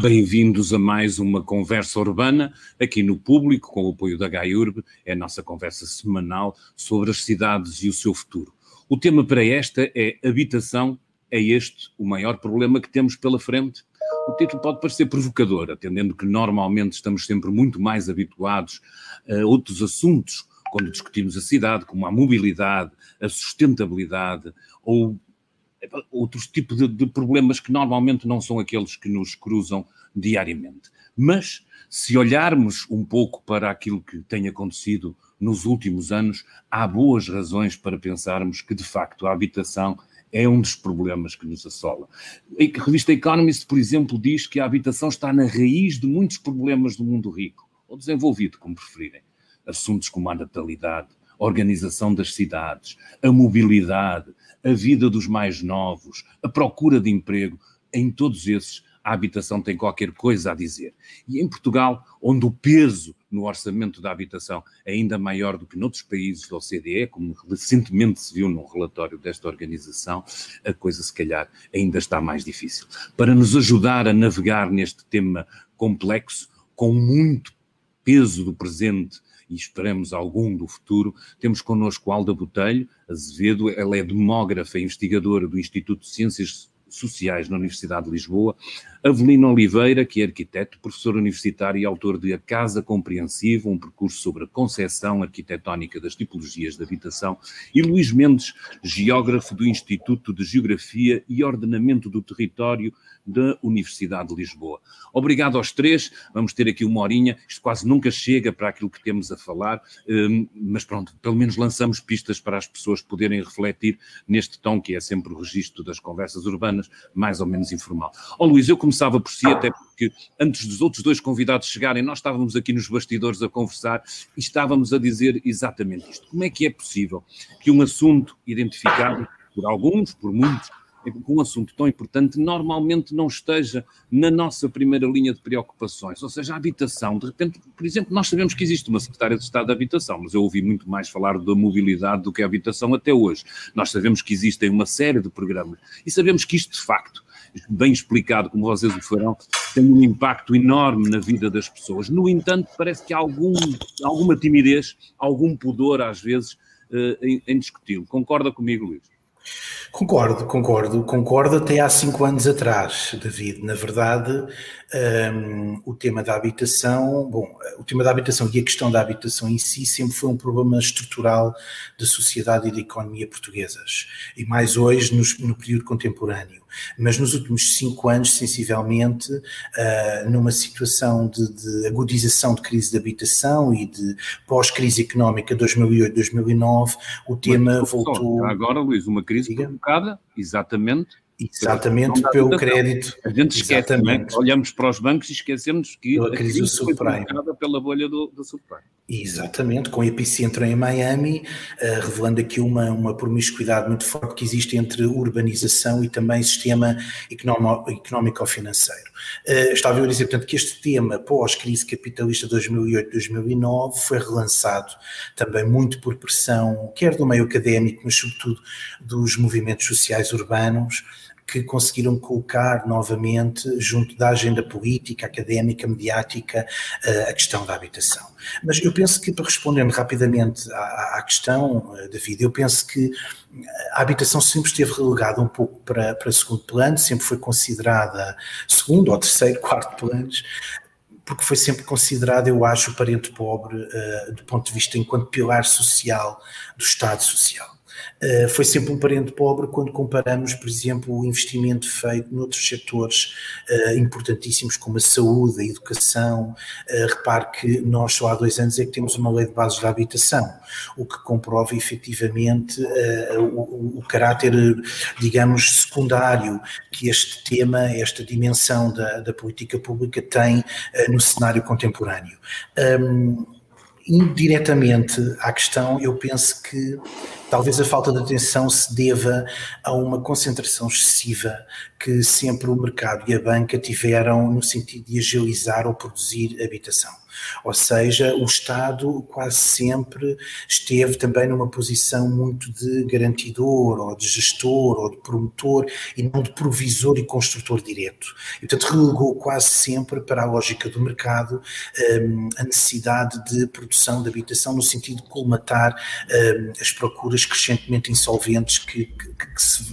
Bem-vindos a mais uma conversa urbana aqui no público, com o apoio da GAIURB. É a nossa conversa semanal sobre as cidades e o seu futuro. O tema para esta é habitação. É este o maior problema que temos pela frente? O título pode parecer provocador, atendendo que normalmente estamos sempre muito mais habituados a outros assuntos quando discutimos a cidade, como a mobilidade, a sustentabilidade ou outros tipos de, de, problemas que normalmente não são aqueles que nos cruzam diariamente. Mas, se olharmos um pouco para aquilo que tem acontecido nos últimos anos, há boas razões para pensarmos que, de facto, a habitação é um dos problemas que nos assola. A revista Economist, por exemplo, diz que a habitação está na raiz de muitos problemas do mundo rico, ou desenvolvido, como preferirem. Assuntos como a natalidade, organização das cidades, a mobilidade, a vida dos mais novos, a procura de emprego, em todos esses a habitação tem qualquer coisa a dizer. E em Portugal, onde o peso no orçamento da habitação é ainda maior do que noutros países da OCDE, como recentemente se viu num relatório desta organização, a coisa se calhar ainda está mais difícil. Para nos ajudar a navegar neste tema complexo, com muito peso do presente e esperamos algum do futuro, temos connosco Alda Botelho Azevedo, ela é demógrafa e investigadora do Instituto de Ciências Sociais na Universidade de Lisboa, Avelino Oliveira, que é arquiteto, professor universitário e autor de A Casa Compreensiva, um percurso sobre a concepção arquitetónica das tipologias de habitação, e Luís Mendes, geógrafo do Instituto de Geografia e Ordenamento do Território da Universidade de Lisboa. Obrigado aos três, vamos ter aqui uma horinha, isto quase nunca chega para aquilo que temos a falar, hum, mas pronto, pelo menos lançamos pistas para as pessoas poderem refletir neste tom que é sempre o registro das conversas urbanas, mais ou menos informal. Ó oh, Luís, eu começava por si, até porque antes dos outros dois convidados chegarem, nós estávamos aqui nos bastidores a conversar e estávamos a dizer exatamente isto. Como é que é possível que um assunto identificado por alguns, por muitos, com um assunto tão importante, normalmente não esteja na nossa primeira linha de preocupações, ou seja, a habitação. De repente, por exemplo, nós sabemos que existe uma Secretária de Estado da Habitação, mas eu ouvi muito mais falar da mobilidade do que a habitação até hoje. Nós sabemos que existem uma série de programas e sabemos que isto, de facto, bem explicado, como vocês o farão, tem um impacto enorme na vida das pessoas. No entanto, parece que há algum, alguma timidez, algum pudor, às vezes, uh, em, em discuti-lo. Concorda comigo, Luís? Concordo, concordo, concordo até há cinco anos atrás, David. Na verdade, um, o tema da habitação, bom, o tema da habitação e a questão da habitação em si sempre foi um problema estrutural da sociedade e da economia portuguesas, e mais hoje no, no período contemporâneo. Mas nos últimos cinco anos, sensivelmente, uh, numa situação de, de, agudização de crise de habitação e de pós-crise económica 2008-2009, o tema Mas, voltou. Agora, Luís, uma crise Diga. provocada exatamente Exatamente pelo crédito. A gente esquece, né? olhamos para os bancos e esquecemos que a crise, crise foi provocada pela bolha do, do subprime. Exatamente, com epicentro em Miami, uh, revelando aqui uma, uma promiscuidade muito forte que existe entre urbanização e também sistema económico-financeiro. Uh, estava eu a dizer, portanto, que este tema pós-crise capitalista 2008-2009 foi relançado também muito por pressão, quer do meio académico, mas sobretudo dos movimentos sociais urbanos, que conseguiram colocar novamente, junto da agenda política, académica, mediática, eh, a questão da habitação. Mas eu penso que, para respondendo rapidamente à, à questão, eh, David, eu penso que a habitação sempre esteve relegada um pouco para, para segundo plano, sempre foi considerada segundo ou terceiro, quarto planos, porque foi sempre considerada, eu acho, o parente pobre uh, do ponto de vista enquanto pilar social do Estado Social. Eh, foi sempre um parente pobre quando comparamos, por exemplo, o investimento feito noutros setores uh, importantíssimos como a saúde, a educação. Uh, repare que nós só há dois anos é que temos uma lei de bases da habitação, o que comprova efetivamente o, o, caráter, digamos, secundário que este tema, esta dimensão da, da política pública tem no cenário contemporâneo. Um, indiretamente à questão, eu penso que Talvez a falta de atenção se deva a uma concentração excessiva que sempre o mercado e a banca tiveram no sentido de agilizar ou produzir habitação. Ou seja, o Estado quase sempre esteve também numa posição muito de garantidor, ou de gestor, ou de promotor, e não de provisor e construtor direto. E, portanto, relegou quase sempre para a lógica do mercado um, a necessidade de produção de habitação no sentido de colmatar um, as procuras crescentemente insolventes que, que, que, se,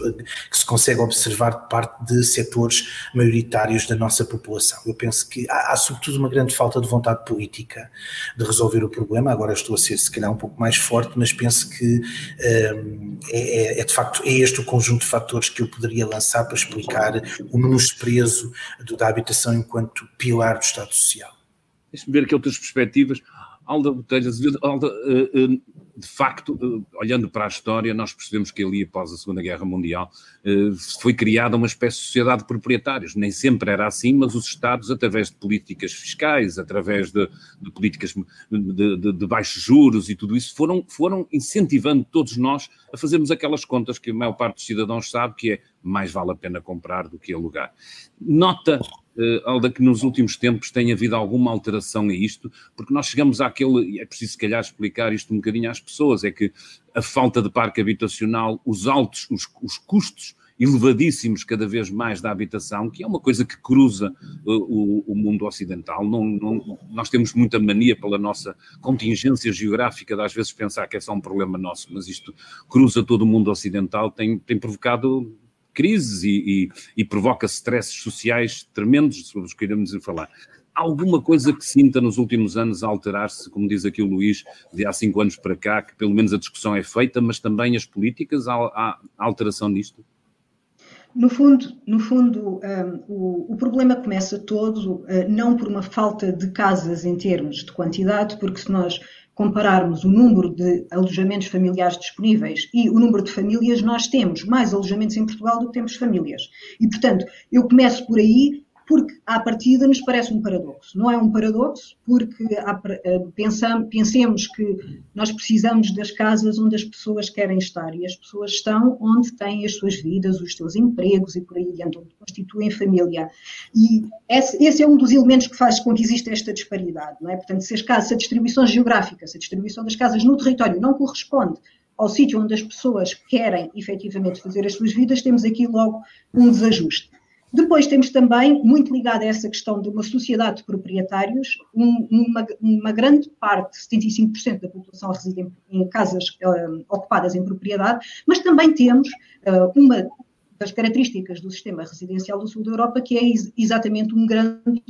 que se consegue observar de parte de setores maioritários da nossa população. Eu penso que há, há sobretudo uma grande falta de vontade política política de resolver o problema. Agora estou a ser, se calhar, um pouco mais forte, mas penso que um, é, é, é, de facto é este o conjunto de fatores que eu poderia lançar para explicar o menosprezo do, da habitação enquanto pilar do Estado Social. Deixa-me ver aqui outras perspectivas. Alda Botelhas, Alda, uh, uh, de facto, olhando para a história, nós percebemos que ali, após a Segunda Guerra Mundial, eh, foi criada uma espécie de sociedade de proprietários. Nem sempre era assim, mas os Estados, através de políticas fiscais, através de, de políticas de, de, de, baixos juros e tudo isso, foram, foram incentivando todos nós a fazermos aquelas contas que a maior parte dos cidadãos sabe que é mais vale a pena comprar do que alugar. Nota Alda, que nos últimos tempos tem havido alguma alteração a isto, porque nós chegamos àquele, é preciso se calhar explicar isto um bocadinho às pessoas, é que a falta de parque habitacional, os altos, os, os custos elevadíssimos cada vez mais da habitação, que é uma coisa que cruza uh, o, o, mundo ocidental. Não, não, nós temos muita mania pela nossa contingência geográfica de às vezes pensar que é só um problema nosso, mas isto cruza todo o mundo ocidental, tem, tem provocado crises e, e, e provoca stresses sociais tremendos sobre os que iremos falar. Alguma coisa que sinta nos últimos anos a alterar-se, como diz aqui o Luís, de há cinco anos para cá, que pelo menos a discussão é feita, mas também as políticas, há, há alteração nisto? No fundo, no fundo um, o, o, problema começa todo uh, não por uma falta de casas em termos de quantidade, porque se nós compararmos o número de alojamentos familiares disponíveis e o número de famílias, nós temos mais alojamentos em Portugal do que temos famílias. E, portanto, eu começo por aí porque à partida nos parece um paradoxo. Não é um paradoxo, porque eh, pensemos que nós precisamos das casas onde as pessoas querem estar e as pessoas estão onde têm as suas vidas, os seus empregos e por aí adiante, onde constituem família. E esse, é um dos elementos que faz com que exista esta disparidade, não é? Portanto, se, as casas, se a distribuição geográfica, se a distribuição das casas no território não corresponde ao sítio onde as pessoas querem efetivamente fazer as suas vidas, temos aqui logo um desajuste. Depois temos também, muito ligado a essa questão de uma sociedade de proprietários, um, uma, uma, grande parte, 75% da população reside em, em casas uh, ocupadas em propriedade, mas também temos uh, uma das características do sistema residencial do sul da Europa, que é ex exatamente um grande,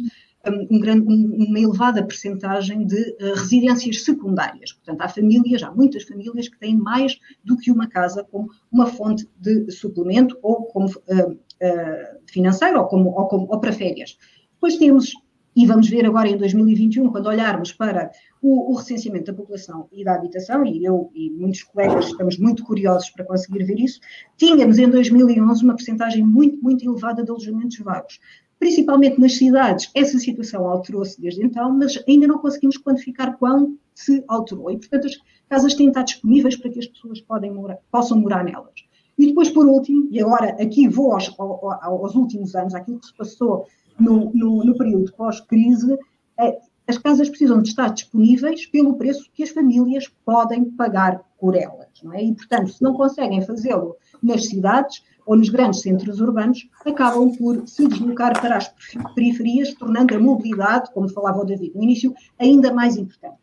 um, grande, uma elevada percentagem de uh, residências secundárias. Portanto, há famílias, há muitas famílias que têm mais do que uma casa como uma fonte de suplemento ou como uh, uh, financeiro ou, como, ou, como, ou para férias. Depois temos, e vamos ver agora em 2021, quando olharmos para o, o, recenseamento da população e da habitação, e eu e muitos colegas estamos muito curiosos para conseguir ver isso, tínhamos em 2011 uma percentagem muito, muito elevada de alojamentos vagos. Principalmente nas cidades, essa situação alterou-se desde então, mas ainda não conseguimos quantificar quão se alterou. E, portanto, as casas têm estar disponíveis para que as pessoas morar, possam morar nelas. E depois, por último, e agora aqui vou aos, aos últimos anos, aquilo que se passou no, no, no período pós-crise, é, as casas precisam de estar disponíveis pelo preço que as famílias podem pagar por elas. Não é? E, portanto, se não conseguem fazê-lo nas cidades ou nos grandes centros urbanos, acabam por se deslocar para as periferias, tornando a mobilidade, como falava o David no início, ainda mais importante.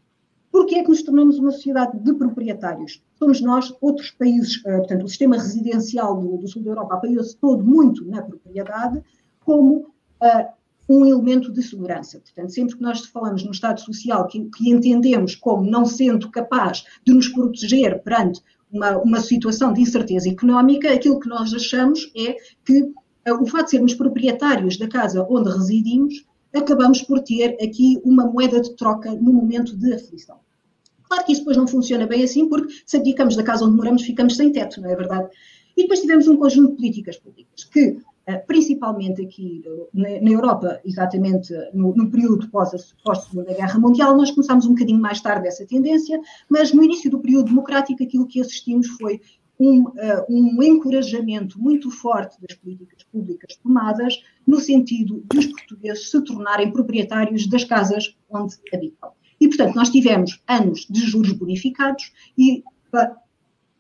Porquê é que nos tornamos uma sociedade de proprietários? Somos nós, outros países, uh, portanto, o sistema residencial do, do sul da Europa apoiou-se todo muito na propriedade como uh, um elemento de segurança. Portanto, sempre que nós falamos no Estado Social que, que entendemos como não sendo capaz de nos proteger perante uma, uma situação de incerteza económica, aquilo que nós achamos é que uh, o fato de sermos proprietários da casa onde residimos acabamos por ter aqui uma moeda de troca no momento de aflição. Claro que isso depois não funciona bem assim, porque se abdicamos da casa onde moramos, ficamos sem teto, não é verdade? E depois tivemos um conjunto de políticas públicas que principalmente aqui na, Europa, exatamente no, no período pós-Segunda pós Guerra Mundial, nós começámos um bocadinho mais tarde essa tendência, mas no início do período democrático aquilo que assistimos foi um, uh, um encorajamento muito forte das políticas públicas tomadas no sentido de os portugueses se tornarem proprietários das casas onde habitam. E, portanto, nós tivemos anos de juros bonificados e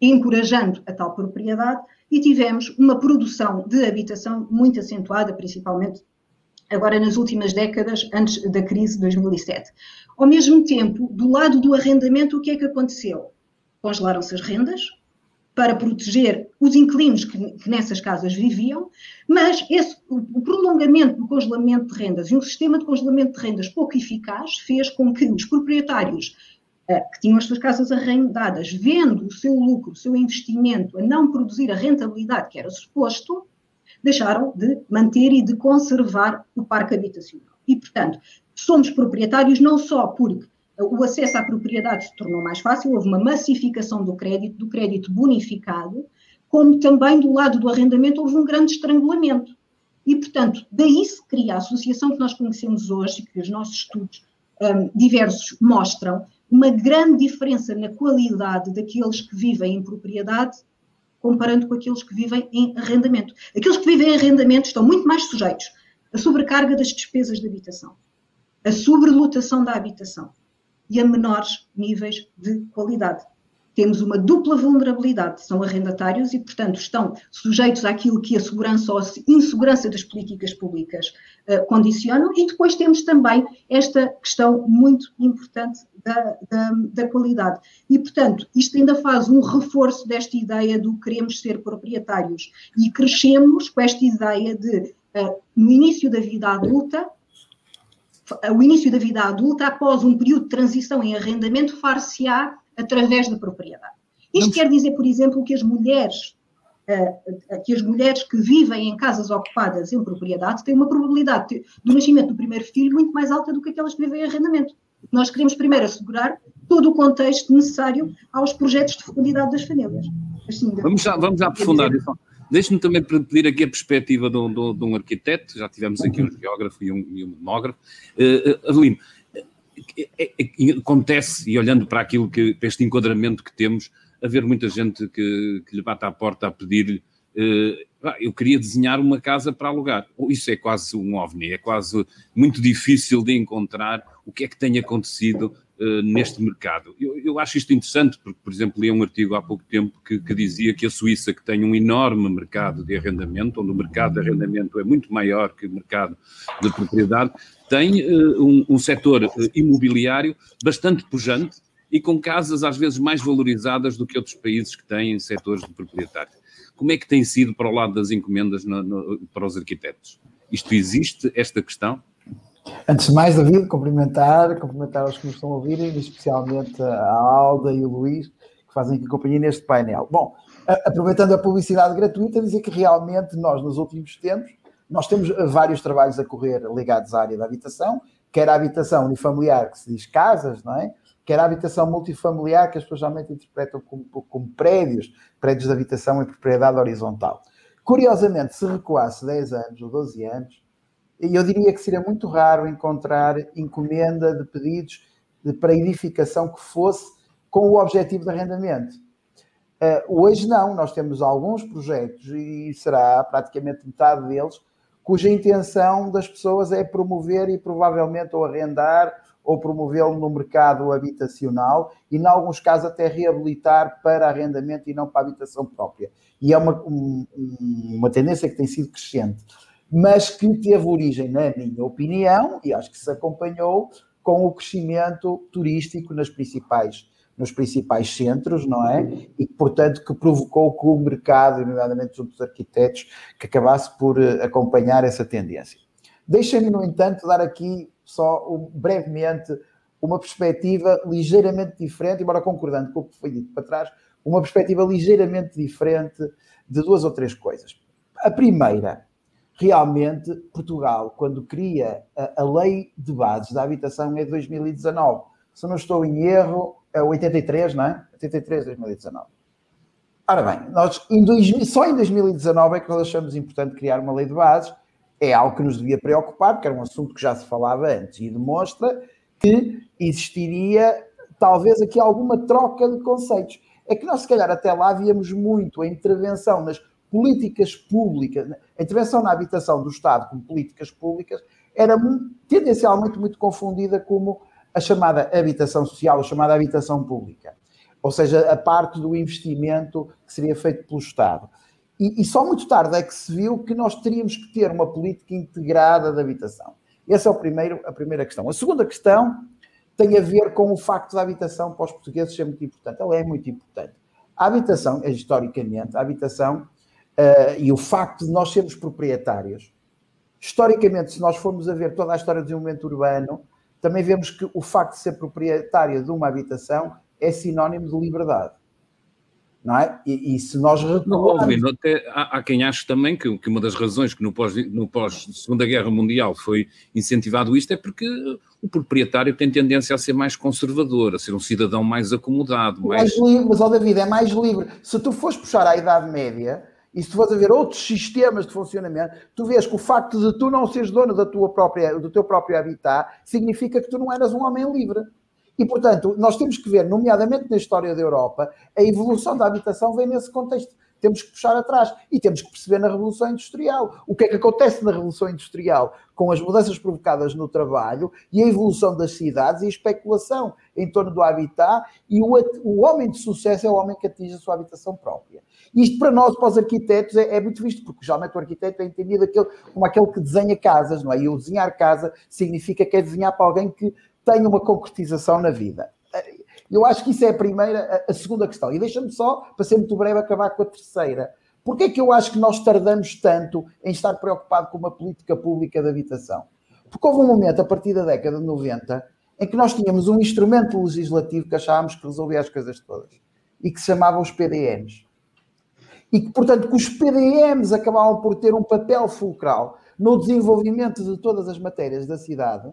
encorajando a tal propriedade e tivemos uma produção de habitação muito acentuada, principalmente agora nas últimas décadas, antes da crise de 2007. Ao mesmo tempo, do lado do arrendamento, o que é que aconteceu? Congelaram-se as rendas, para proteger os inquilinos que, que, nessas casas viviam, mas esse, o, prolongamento do congelamento de rendas e um sistema de congelamento de rendas pouco eficaz fez com que os proprietários que tinham as suas casas arrendadas, vendo o seu lucro, o seu investimento a não produzir a rentabilidade que era suposto, deixaram de manter e de conservar o parque habitacional. E, portanto, somos proprietários não só porque o acesso à propriedade se tornou mais fácil, houve uma massificação do crédito, do crédito bonificado, como também do lado do arrendamento houve um grande estrangulamento. E, portanto, daí se cria a associação que nós conhecemos hoje, que os nossos estudos um, diversos mostram, uma grande diferença na qualidade daqueles que vivem em propriedade comparando com aqueles que vivem em arrendamento. Aqueles que vivem em arrendamento estão muito mais sujeitos à sobrecarga das despesas de habitação, à sobrelotação da habitação e a menores níveis de qualidade. Temos uma dupla vulnerabilidade, são arrendatários e, portanto, estão sujeitos àquilo que a segurança ou a insegurança das políticas públicas uh, condicionam, e depois temos também esta questão muito importante da, da, da, qualidade. E, portanto, isto ainda faz um reforço desta ideia do queremos ser proprietários e crescemos com esta ideia de, uh, no início da vida adulta, o início da vida adulta após um período de transição em arrendamento far-se-á através da propriedade. Isto Não. quer dizer, por exemplo, que as mulheres uh, que as mulheres que vivem em casas ocupadas em propriedade têm uma probabilidade do nascimento do primeiro filho muito mais alta do que aquelas que vivem em arrendamento. Nós queremos primeiro assegurar todo o contexto necessário aos projetos de fecundidade das famílias. Assim, vamos, já, vamos já aprofundar isso. Deixe-me também pedir aqui a perspectiva de um, de um, arquiteto, já tivemos aqui um geógrafo e um, e um demógrafo. Uh, Avelino, é, acontece, e olhando para aquilo que, para este enquadramento que temos, haver muita gente que, que lhe bate à porta a pedir uh, eu queria desenhar uma casa para alugar. Isso é quase um ovni, é quase muito difícil de encontrar o que é que tem acontecido uh, neste mercado. Eu, eu, acho isto interessante, porque, por exemplo, li um artigo há pouco tempo que, que, dizia que a Suíça, que tem um enorme mercado de arrendamento, onde o mercado de arrendamento é muito maior que o mercado de propriedade, tem uh, um, um setor uh, imobiliário bastante pujante e com casas às vezes mais valorizadas do que outros países que têm setores de propriedade. Como é que tem sido para o lado das encomendas no, no, para os arquitetos? Isto existe, esta questão? Antes de mais, David, cumprimentar, cumprimentar os que nos estão a ouvir, especialmente a Alda e o Luís, que fazem aqui companhia neste painel. Bom, aproveitando a publicidade gratuita, dizer que realmente nós, nos últimos tempos, nós temos vários trabalhos a correr ligados à área da habitação, quer a habitação unifamiliar, que se diz casas, não é? Quer a habitação multifamiliar, que as pessoas geralmente interpretam como, como prédios, prédios de habitação em propriedade horizontal. Curiosamente, se recuasse 10 anos ou 12 anos, eu diria que seria muito raro encontrar encomenda de pedidos de, para edificação que fosse com o objetivo de arrendamento. Uh, hoje não, nós temos alguns projetos e será praticamente metade deles cuja intenção das pessoas é promover e provavelmente ou arrendar ou promovê-lo no mercado habitacional e, em alguns casos, até reabilitar para arrendamento e não para habitação própria. E é uma, um, uma tendência que tem sido crescente mas que teve origem, na minha opinião, e acho que se acompanhou com o crescimento turístico nas principais, nos principais centros, não é? E, portanto, que provocou que o mercado, nomeadamente junto dos arquitetos, que acabasse por eh, acompanhar essa tendência. Deixem-me, no entanto, dar aqui só um, brevemente uma perspectiva ligeiramente diferente, embora concordando com o que foi dito para trás, uma perspectiva ligeiramente diferente de duas ou três coisas. A primeira realmente Portugal, quando cria a, a, lei de bases da habitação é de 2019. Se não estou em erro, é 83, não é? 83, 2019. Ora bem, nós em 2000, só em 2019 é que nós achamos importante criar uma lei de bases. É algo que nos devia preocupar, porque era um assunto que já se falava antes e demonstra que existiria talvez aqui alguma troca de conceitos. É que nós, se calhar, até lá víamos muito a intervenção nas políticas públicas, a intervenção na habitação do Estado como políticas públicas, era tendencialmente muito confundida como a chamada habitação social, a chamada habitação pública. Ou seja, a parte do investimento que seria feito pelo Estado. E, e, só muito tarde é que se viu que nós teríamos que ter uma política integrada de habitação. Essa é o primeiro, a primeira questão. A segunda questão tem a ver com o facto da habitação para os portugueses ser muito importante. Ela é muito importante. A habitação, historicamente, a habitação uh, e o facto de nós sermos proprietários, historicamente, se nós formos a ver toda a história do desenvolvimento urbano, também vemos que o facto de ser proprietário de uma habitação é sinónimo de liberdade. Não é? E, e se nós recuarmos... Não, até há, há, quem ache também que, que, uma das razões que no pós, no pós Segunda Guerra Mundial foi incentivado isto é porque o proprietário tem tendência a ser mais conservador, a ser um cidadão mais acomodado. Mais, mais livre, mas, ó David, é mais livre. Se tu fores puxar à Idade Média, e se tu fores a ver outros sistemas de funcionamento, tu vês que o facto de tu não seres dono da tua própria, do teu próprio habitat significa que tu não eras um homem livre. E, portanto, nós temos que ver, nomeadamente na história da Europa, a evolução da habitação vem nesse contexto. Temos que puxar atrás e temos que perceber na Revolução Industrial. O que é que acontece na Revolução Industrial com as mudanças provocadas no trabalho e a evolução das cidades e a especulação em torno do habitat e o, o homem de sucesso é o homem que atinge a sua habitação própria. Isto para nós, para os arquitetos, é, é muito visto, porque geralmente o arquiteto é entendido aquele, como aquele que desenha casas, não é? E o desenhar casa significa que é desenhar para alguém que tenha uma concretização na vida. Eu acho que isso é a primeira, a segunda questão. E deixa-me só, para ser muito breve, acabar com a terceira. Porquê é que eu acho que nós tardamos tanto em estar preocupado com uma política pública de habitação? Porque houve um momento, a partir da década de 90, em que nós tínhamos um instrumento legislativo que achávamos que resolvia as coisas todas e que se chamava os PDMs. E que, portanto, que os PDMs acabavam por ter um papel fulcral no desenvolvimento de todas as matérias da cidade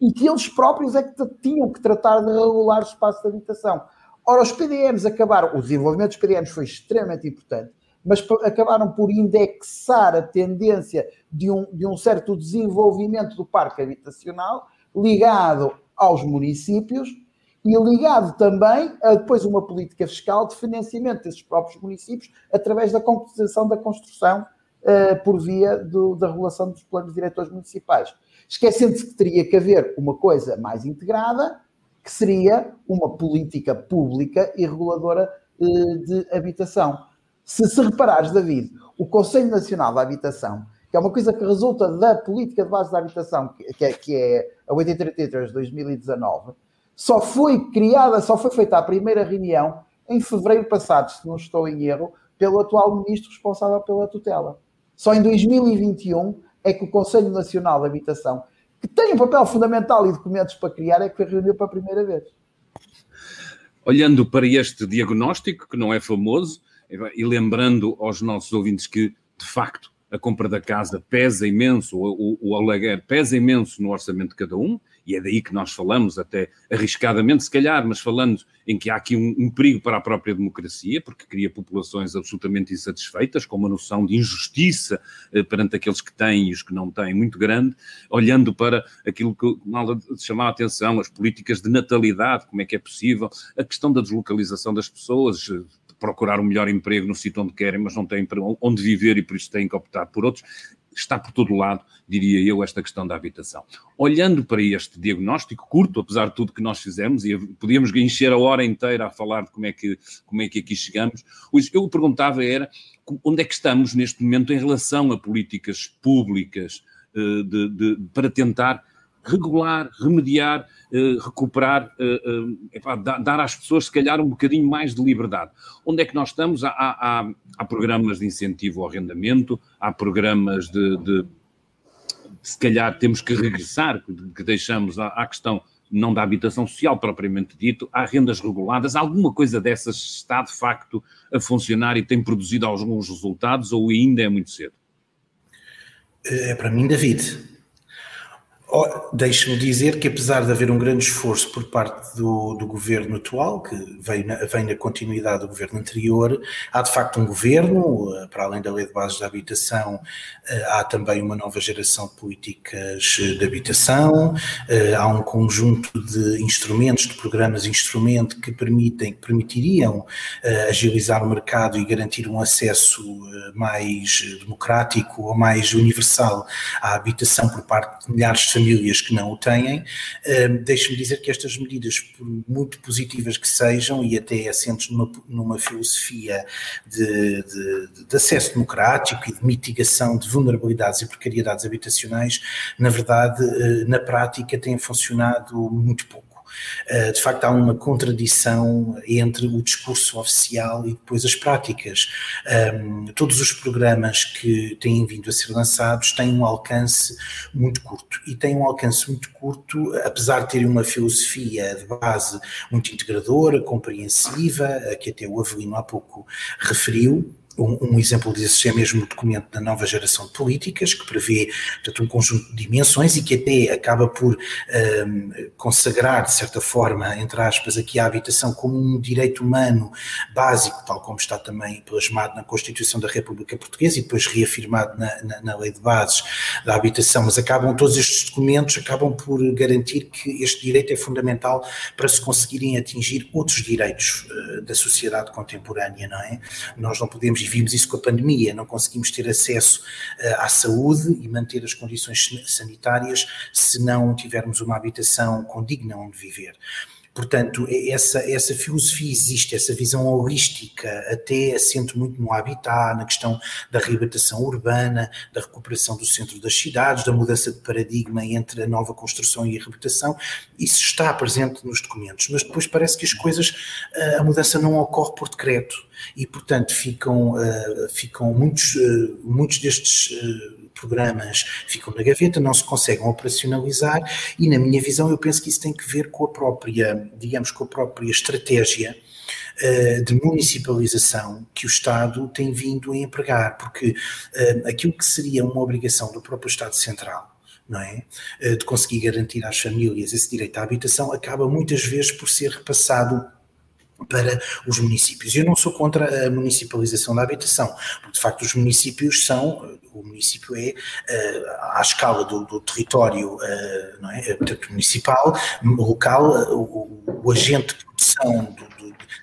e que eles próprios é que tinham que tratar de regular o espaço de habitação. Ora, os PDMs acabaram, o desenvolvimento dos PDMs foi extremamente importante, mas acabaram por indexar a tendência de um, de um certo desenvolvimento do parque habitacional ligado aos municípios e ligado também a depois uma política fiscal de financiamento desses próprios municípios através da concretização da construção uh, por via do, da regulação dos planos diretores municipais esquecendo-se que teria que haver uma coisa mais integrada, que seria uma política pública e reguladora eh, de habitação. Se se reparares, David, o Conselho Nacional da Habitação, que é uma coisa que resulta da política de base da habitação, que é, que é a 833 de 2019, só foi criada, só foi feita a primeira reunião em fevereiro passado, se não estou em erro, pelo atual ministro responsável pela tutela. Só em 2021 é que o Conselho Nacional de Habitação, que tem um papel fundamental e documentos para criar, é que reuniu para a primeira vez. Olhando para este diagnóstico, que não é famoso, e lembrando aos nossos ouvintes que, de facto, a compra da casa pesa imenso, o, o, o aluguer pesa imenso no orçamento de cada um, e é daí que nós falamos, até arriscadamente, se calhar, mas falando em que há aqui um, um, perigo para a própria democracia, porque cria populações absolutamente insatisfeitas, com uma noção de injustiça eh, perante aqueles que têm e os que não têm muito grande, olhando para aquilo que mal chamar a atenção, as políticas de natalidade, como é que é possível, a questão da deslocalização das pessoas, eh, procurar um melhor emprego no sítio onde querem, mas não têm onde viver e por isso têm que optar por outros está por todo lado, diria eu, esta questão da habitação. Olhando para este diagnóstico curto, apesar de tudo que nós fizemos, e podíamos encher a hora inteira a falar de como é que, como é que aqui chegamos, eu perguntava era onde é que estamos neste momento em relação a políticas públicas eh, de, de, para tentar regular, remediar, eh, recuperar, eh, eh, dar às pessoas, se calhar, um bocadinho mais de liberdade. Onde é que nós estamos? Há, há, há programas de incentivo ao arrendamento, há programas de, de, se calhar, temos que regressar, que deixamos à, à questão não da habitação social propriamente dito, há rendas reguladas, alguma coisa dessas está de facto a funcionar e tem produzido alguns resultados ou ainda é muito cedo? É para mim, David, Deixe-me dizer que, apesar de haver um grande esforço por parte do, do governo atual, que vem na, vem na continuidade do governo anterior, há de facto um governo, eh, para além da lei de bases da habitação, eh, há também uma nova geração de políticas eh, de habitação, há um conjunto de instrumentos, de programas instrumento que permitem, que permitiriam agilizar o mercado e garantir um acesso mais democrático ou mais universal à habitação por parte de milhares de famílias que não o têm. Deixe-me dizer que estas medidas, por muito positivas que sejam e até assentes numa, numa filosofia de, de, de acesso democrático e de mitigação de vulnerabilidades e precariedades habitacionais, na verdade, eh, na prática, têm funcionado muito pouco. Eh, de facto, há uma contradição entre o discurso oficial e depois as práticas. Ehm, todos os programas que têm vindo a ser lançados têm um alcance muito curto e têm um alcance muito curto, apesar de terem uma filosofia de base muito integradora, compreensiva, que até o Avelino há pouco referiu um, um, exemplo disso é mesmo o documento da nova geração de políticas, que prevê portanto, um conjunto de dimensões e que até acaba por um, consagrar, de certa forma, entre aspas, aqui a habitação como um direito humano básico, tal como está também plasmado na Constituição da República Portuguesa e depois reafirmado na, na, na Lei de Bases da Habitação, mas acabam, todos estes documentos acabam por garantir que este direito é fundamental para se conseguirem atingir outros direitos uh, da sociedade contemporânea, não é? Nós não podemos vimos isso com a pandemia, não conseguimos ter acesso uh, à saúde e manter as condições sanitárias se não tivermos uma habitação condigna onde viver. Portanto, essa, essa filosofia existe, essa visão holística, até assente muito no habitat, na questão da reabilitação urbana, da recuperação do centro das cidades, da mudança de paradigma entre a nova construção e a reabilitação. Isso está presente nos documentos, mas depois parece que as coisas, eh, a mudança não ocorre por decreto e, portanto, ficam, uh, ficam muitos, uh, muitos destes uh, programas ficam na gaveta, não se conseguem operacionalizar e, na minha visão, eu penso que isso tem que ver com a própria, digamos, com a própria estratégia de municipalização que o Estado tem vindo a empregar, porque aquilo que seria uma obrigação do próprio Estado Central, não é? De conseguir garantir às famílias esse direito à habitação, acaba muitas vezes por ser repassado para os municípios. Eu não sou contra a municipalização da habitação, porque de facto os municípios são, o município é uh, à escala do, do território uh, não é? Portanto, municipal, local, o, o, agente de produção do,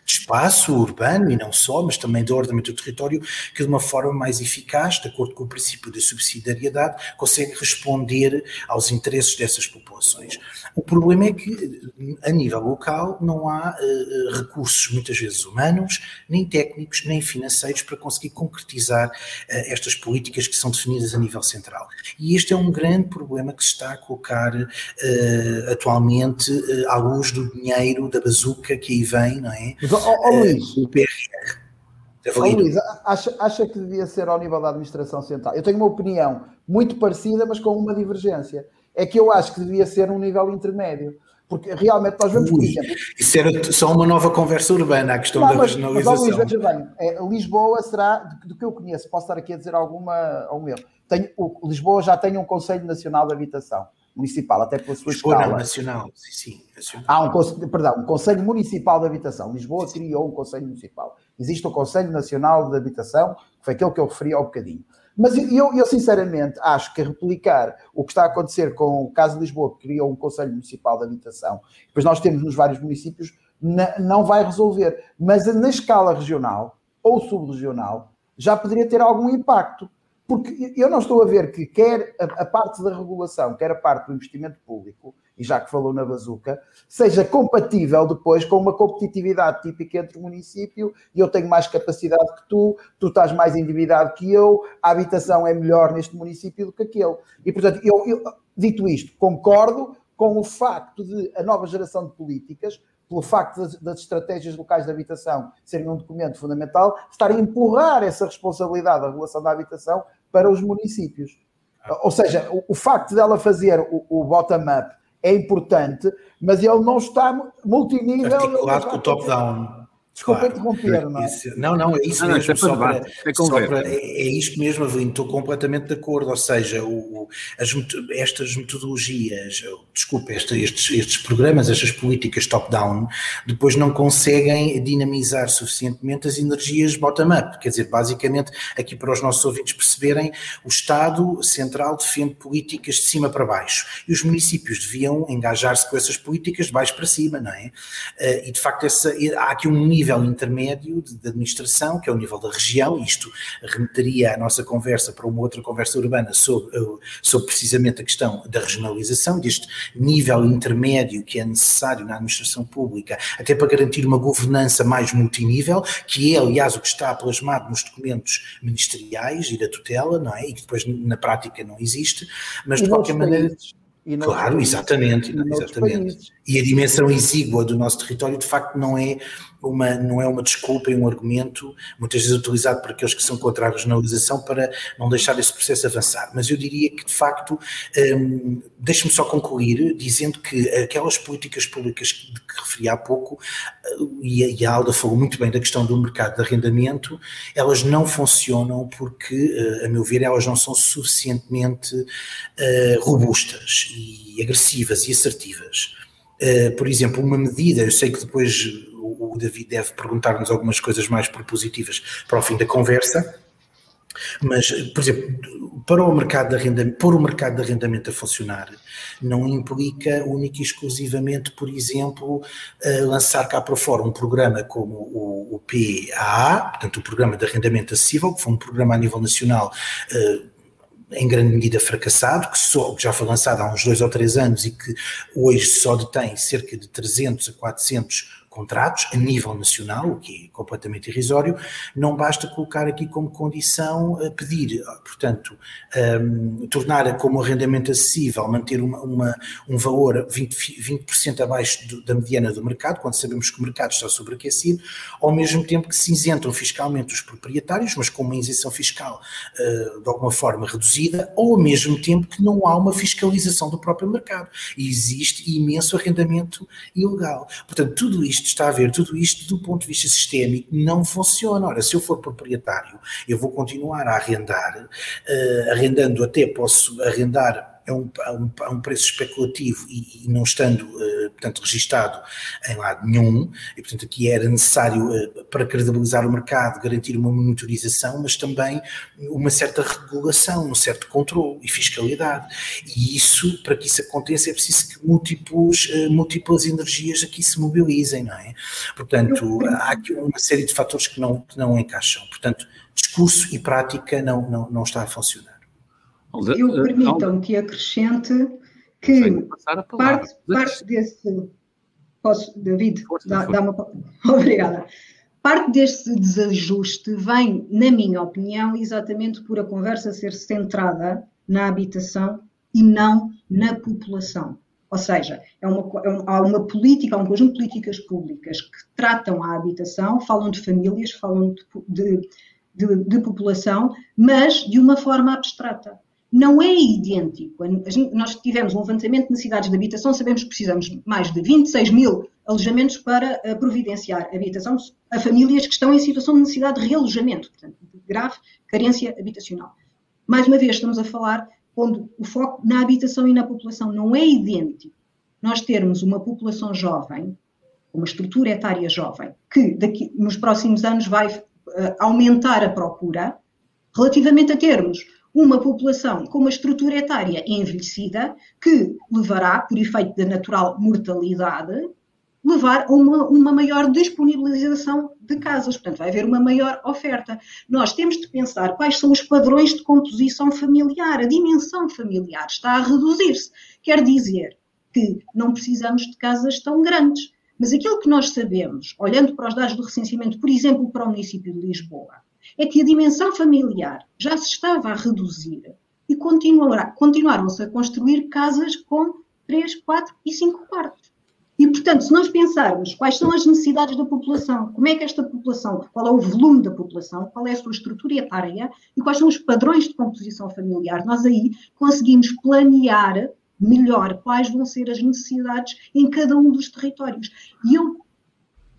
de espaço urbano e não só, mas também de ordenamento do território, que de uma forma mais eficaz, de acordo com o princípio da subsidiariedade, consegue responder aos interesses dessas populações. O problema é que, a nível local, não há uh, recursos, muitas vezes humanos, nem técnicos, nem financeiros, para conseguir concretizar uh, estas políticas que são definidas a nível central. E este é um grande problema que se está a colocar uh, atualmente à luz do dinheiro da bazuca que aí vem, não é? Oh, oh, Luís, o PRR. Oh, Luís, acha, acha que devia ser ao nível da administração central? Eu tenho uma opinião muito parecida, mas com uma divergência. É que eu acho que devia ser um nível intermédio. Porque realmente nós vemos, por exemplo. Isso era só uma nova conversa urbana, a questão não, da mas, regionalização. Mas, Luís, veja bem, é, Lisboa será, do, do, que eu conheço, posso estar aqui a dizer alguma, algum erro. Tenho, o, Lisboa já tem um Conselho Nacional de Habitação municipal, até pela sua Lisboa escala. Nacional, sim, sim. Nacional. Há um, perdão, um Conselho Municipal de Habitação. Lisboa sim. criou um Conselho Municipal. Existe o Conselho Nacional de Habitação, que foi aquele que eu referi há um bocadinho. Mas eu, eu, sinceramente acho que replicar o que está a acontecer com o caso de Lisboa, que criou um Conselho Municipal de Habitação, depois nós temos nos vários municípios, não vai resolver. Mas na escala regional ou subregional já poderia ter algum impacto. Porque eu não estou a ver que quer a, parte da regulação, quer a parte do investimento público, e já que falou na bazuca, seja compatível depois com uma competitividade típica entre o município eu tenho mais capacidade que tu, tu estás mais endividado que eu, a habitação é melhor neste município do que aquele. E portanto, eu, eu dito isto, concordo com o facto de a nova geração de políticas pelo facto das, das, estratégias locais de habitação serem um documento fundamental, estar a empurrar essa responsabilidade da regulação da habitação para os municípios. Ou seja, o, o facto dela fazer o, o bottom-up é importante, mas ele não está multinível. Articulado com o top-down. Desculpa claro, interromper, não é? Isso, não, não, é isso não, mesmo. Não, é só para, é, só para, é, é isto mesmo, Avelino, estou completamente de acordo. Ou seja, o, as, estas metodologias, desculpa, estes, estes programas, estas políticas top-down, depois não conseguem dinamizar suficientemente as energias bottom-up. Quer dizer, basicamente, aqui para os nossos ouvintes perceberem, o Estado Central defende políticas de cima para baixo e os municípios deviam engajar-se com essas políticas de baixo para cima, não é? Eh, e de facto, essa, há aqui um nível nível intermédio de, de, administração, que é o nível da região, isto remeteria a nossa conversa para uma outra conversa urbana sobre, eh, sobre precisamente a questão da regionalização, deste nível intermédio que é necessário na administração pública, até para garantir uma governança mais multinível, que é, aliás, o que está plasmado nos documentos ministeriais e da tutela, não é? E que depois na prática não existe, mas de qualquer maneira. Países claro, países, exatamente, exatamente. E a dimensão exígua do nosso território, de facto, não é uma, não é uma desculpa e um argumento, muitas vezes utilizado por aqueles que são contra a regionalização para não deixar esse processo avançar. Mas eu diria que, de facto, um, deixe-me só concluir dizendo que aquelas políticas públicas de que referi há pouco, uh, e a, Alda falou muito bem da questão do mercado de arrendamento, elas não funcionam porque, uh, a meu ver, elas não são suficientemente uh, robustas e agressivas e assertivas. Uh, por exemplo, uma medida, eu sei que depois o, David deve perguntar-nos algumas coisas mais propositivas para o fim da conversa, mas, por exemplo, para o mercado de arrendamento, pôr o mercado de arrendamento a funcionar não implica única e exclusivamente, por exemplo, lançar cá para fora um programa como o, o PAA, portanto o Programa de Arrendamento Acessível, que foi um programa a nível nacional uh, em grande medida fracassado, que, só, que já foi lançado há uns dois ou três anos e que hoje só detém cerca de 300 a 400 contratos a nível nacional, o que é completamente irrisório, não basta colocar aqui como condição a pedir, portanto, um, tornar como arrendamento acessível, manter uma, uma um valor 20%, 20 abaixo do, da mediana do mercado, quando sabemos que o mercado está sobreaquecido, ao mesmo tempo que se isentam fiscalmente os proprietários, mas com uma isenção fiscal uh, de alguma forma reduzida, ou ao mesmo tempo que não há uma fiscalização do próprio mercado. E existe imenso arrendamento ilegal. Portanto, tudo isto isto está a ver, tudo isto do ponto de vista sistémico não funciona. Ora, se eu for proprietário, eu vou continuar a arrendar, uh, arrendando até posso arrendar a um, a um, a um preço especulativo e, e não estando, uh, portanto, registado em lado nenhum, e portanto aqui era necessário, uh, para credibilizar o mercado, garantir uma monitorização, mas também uma certa regulação, um certo controle e fiscalidade. E isso, para que isso aconteça, é preciso que múltiplos, uh, múltiplas energias aqui se mobilizem, não é? Portanto, há aqui uma série de fatores que não, que não encaixam. Portanto, discurso e prática não, não, não está a funcionar. Eu eh, permitam que acrescente que parte, parte desse. Posso, David, dá, dá uma. Obrigada. Parte desse desajuste vem, na minha opinião, exatamente por a conversa ser centrada na habitação e não na população. Ou seja, é uma, é uma, há uma política, há um conjunto de políticas públicas que tratam a habitação, falam de famílias, falam de, de, de, de população, mas de uma forma abstrata não é idêntico. Nós tivemos um levantamento de necessidades de habitação, sabemos que precisamos de mais de 26 mil alojamentos para eh, providenciar habitação a famílias que estão em situação de necessidade de realojamento, portanto, de grave carência habitacional. Mais uma vez, estamos a falar onde o foco na habitação e na população não é idêntico. Nós termos uma população jovem, uma estrutura etária jovem, que daqui, nos próximos anos vai uh, aumentar a procura, relativamente a termos uma população com uma estrutura etária envelhecida que levará, por efeito da natural mortalidade, levar a uma, uma, maior disponibilização de casas. Portanto, vai haver uma maior oferta. Nós temos de pensar quais são os padrões de composição familiar. A dimensão familiar está a reduzir-se. Quer dizer que não precisamos de casas tão grandes. Mas aquilo que nós sabemos, olhando para os dados do recenseamento, por exemplo, para o município de Lisboa, é que a dimensão familiar já se estava a reduzir e continuaram-se a construir casas com 3, 4 e 5 quartos. E, portanto, se nós pensarmos quais são as necessidades da população, como é que esta população, qual é o volume da população, qual é a sua estrutura etária e quais são os padrões de composição familiar, nós aí conseguimos planear melhor quais vão ser as necessidades em cada um dos territórios. E eu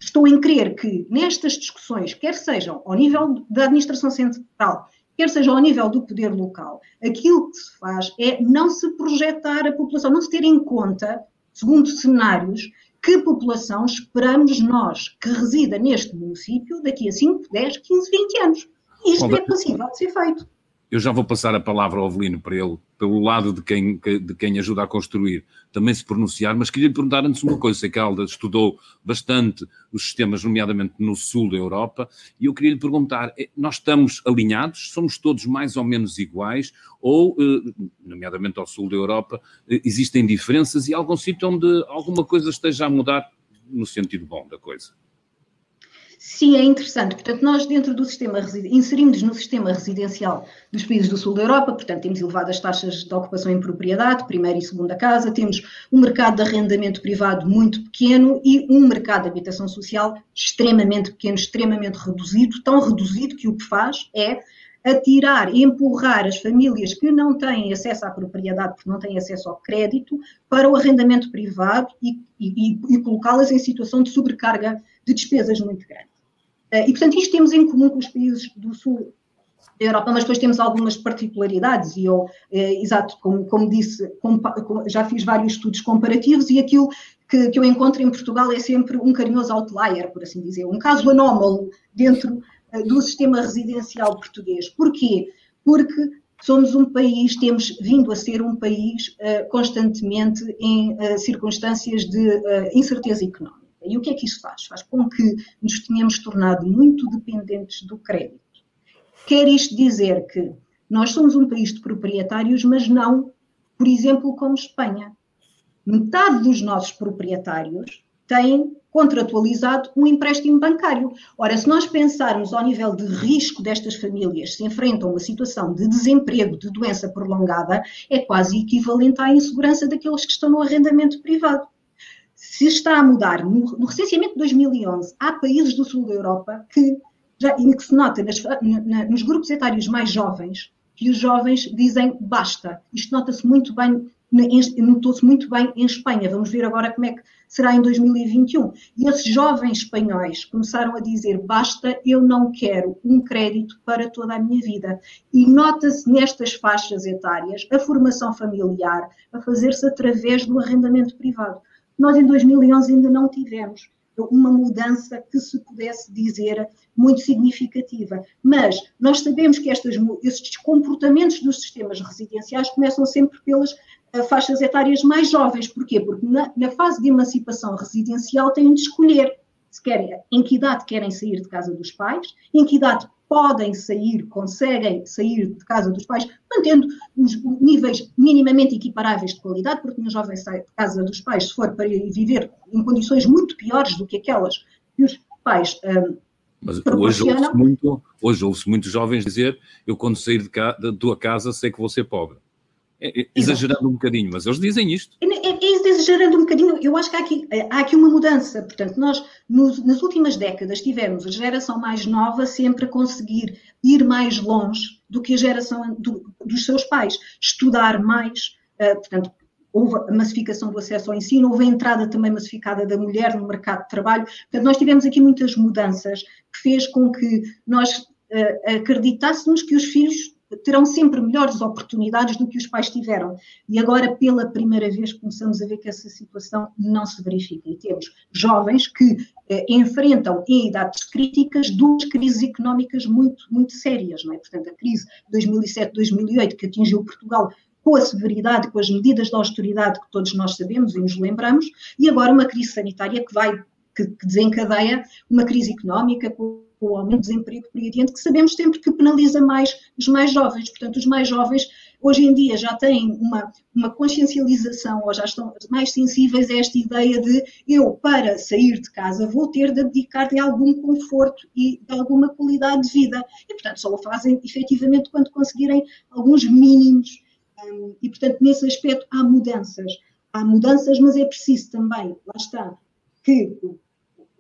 estou em crer que nestas discussões, quer sejam ao nível da administração central, quer seja ao nível do poder local, aquilo que se faz é não se projetar a população, não se ter em conta, segundo cenários, que população esperamos nós que resida neste município daqui a 5, 10, 15, 20 anos. Isto é possível de ser feito. Eu já vou passar a palavra ao Avelino para ele, pelo lado de quem, de quem ajuda a construir, também se pronunciar, mas queria lhe perguntar antes uma coisa. Sei que a Alda estudou bastante os sistemas, nomeadamente no sul da Europa, e eu queria lhe perguntar: eh, nós estamos alinhados? Somos todos mais ou menos iguais? Ou, eh, nomeadamente ao sul da Europa, eh, existem diferenças e algum sítio onde alguma coisa esteja a mudar no sentido bom da coisa? Sim, é interessante. Portanto, nós dentro do sistema, inserimos no sistema residencial dos países do sul da Europa, portanto, temos elevadas taxas de ocupação em propriedade, primeira e segunda casa, temos um mercado de arrendamento privado muito pequeno e um mercado de habitação social extremamente pequeno, extremamente reduzido, tão reduzido que o que faz é atirar e empurrar as famílias que não têm acesso à propriedade, porque não têm acesso ao crédito, para o arrendamento privado e, e, e colocá-las em situação de sobrecarga de despesas muito grande. Eh, e, portanto, isto temos em comum com os países do sul da Europa, mas depois temos algumas particularidades, e eu, é, exato, como, como disse, já fiz vários estudos comparativos, e aquilo que, que, eu encontro em Portugal é sempre um carinhoso outlier, por assim dizer, um caso anómalo dentro uh, do sistema residencial português. Porquê? Porque somos um país, temos vindo a ser um país constantemente em circunstâncias de incerteza económica. E o que é que isso faz? Faz com que nos tenhamos tornado muito dependentes do crédito. Quer isto dizer que nós somos um país de proprietários, mas não, por exemplo, como Espanha. Metade dos nossos proprietários têm contratualizado um empréstimo bancário. Ora, se nós pensarmos ao nível de risco destas famílias se enfrentam uma situação de desemprego, de doença prolongada, é quase equivalente à insegurança daqueles que estão no arrendamento privado se está a mudar. No, no, recenseamento de 2011, há países do sul da Europa que, já, que se nota nas, na, nos grupos etários mais jovens, que os jovens dizem basta. Isto nota-se muito bem, notou-se muito bem em Espanha. Vamos ver agora como é que será em 2021. E esses jovens espanhóis começaram a dizer basta, eu não quero um crédito para toda a minha vida. E nota-se nestas faixas etárias a formação familiar a fazer-se através do arrendamento privado. Nós, em 2011, ainda não tivemos uma mudança que se pudesse dizer muito significativa. Mas nós sabemos que estas, estes comportamentos dos sistemas residenciais começam sempre pelas uh, faixas etárias mais jovens. Porquê? Porque na, na, fase de emancipação residencial têm de escolher se querem, em que idade querem sair de casa dos pais, em que idade podem sair, conseguem sair de casa dos pais, mantendo os níveis minimamente equiparáveis de qualidade, porque um jovem sai de casa dos pais se for para viver em condições muito piores do que aquelas que os pais um, mas hoje ouve-se muito, hoje ouve muitos jovens dizer: Eu, quando sair de ca, da tua casa, sei que vou ser pobre. É, é, exagerando um bocadinho, mas eles dizem isto. É, é, é, exagerando um bocadinho, eu acho que há aqui, há aqui uma mudança. Portanto, nós nos, nas últimas décadas tivemos a geração mais nova sempre a conseguir ir mais longe do que a geração do, dos seus pais, estudar mais, uh, portanto, houve a massificação do acesso ao ensino, houve a entrada também massificada da mulher no mercado de trabalho. Portanto, nós tivemos aqui muitas mudanças que fez com que nós uh, acreditássemos que os filhos terão sempre melhores oportunidades do que os pais tiveram. E agora, pela primeira vez, começamos a ver que essa situação não se verifica. E temos jovens que eh, enfrentam, em idades críticas, duas crises económicas muito, muito sérias. Não é? Portanto, a crise de 2007-2008, que atingiu Portugal com a severidade, com as medidas de austeridade que todos nós sabemos e nos lembramos, e agora uma crise sanitária que vai, que, desencadeia uma crise económica com o do desemprego por aí adiante, que sabemos sempre que penaliza mais os mais jovens. Portanto, os mais jovens hoje em dia já têm uma, uma consciencialização ou já estão mais sensíveis a esta ideia de eu, para sair de casa, vou ter de abdicar de algum conforto e de alguma qualidade de vida. E, portanto, só o fazem efetivamente quando conseguirem alguns mínimos. Um, e, portanto, nesse aspecto há mudanças. Há mudanças, mas é preciso também, lá está, que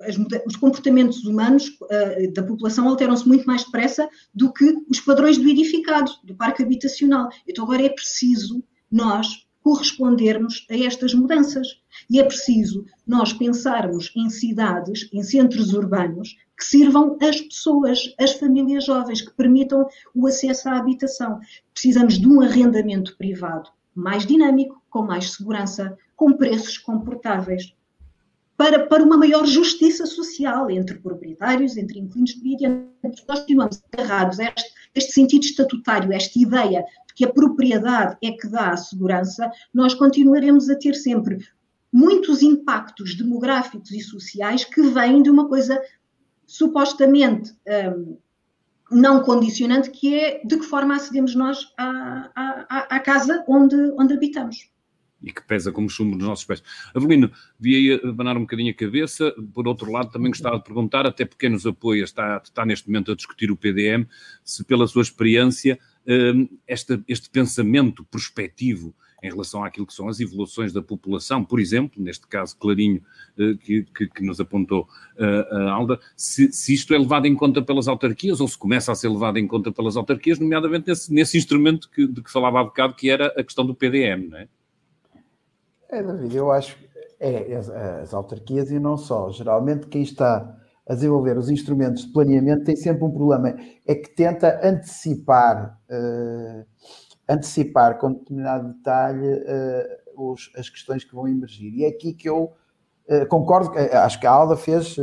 as, os comportamentos humanos uh, da população alteram-se muito mais depressa do que os padrões do edificado, do parque habitacional. Então agora é preciso nós correspondermos a estas mudanças. E é preciso nós pensarmos em cidades, em centros urbanos, que sirvam as pessoas, as famílias jovens, que permitam o acesso à habitação. Precisamos de um arrendamento privado mais dinâmico, com mais segurança, com preços comportáveis. Para, para uma maior justiça social entre proprietários, entre inquilinos de nós continuamos agarrados a este, este sentido estatutário, esta ideia de que a propriedade é que dá a segurança, nós continuaremos a ter sempre muitos impactos demográficos e sociais que vêm de uma coisa supostamente um, não condicionante, que é de que forma acedemos nós à, à, à casa onde, onde habitamos e que pesa como chumbo nos nossos pés. Avelino, vi aí abanar um bocadinho a cabeça, por outro lado também gostava de perguntar, até porque nos apoia, está, está neste momento a discutir o PDM, se pela sua experiência hum, este, este pensamento prospectivo em relação àquilo que são as evoluções da população, por exemplo, neste caso clarinho eh, que, que, que nos apontou eh, a Alda, se, se, isto é levado em conta pelas autarquias ou se começa a ser levado em conta pelas autarquias, nomeadamente nesse, nesse instrumento que, de que falava há bocado, que era a questão do PDM, não é? É, David, eu acho que é, as, as autarquias e não só. Geralmente quem está a desenvolver os instrumentos de planeamento tem sempre um problema, é que tenta antecipar uh, antecipar com determinado detalhe uh, os, as questões que vão emergir. E é aqui que eu uh, concordo, acho que a Alda fez,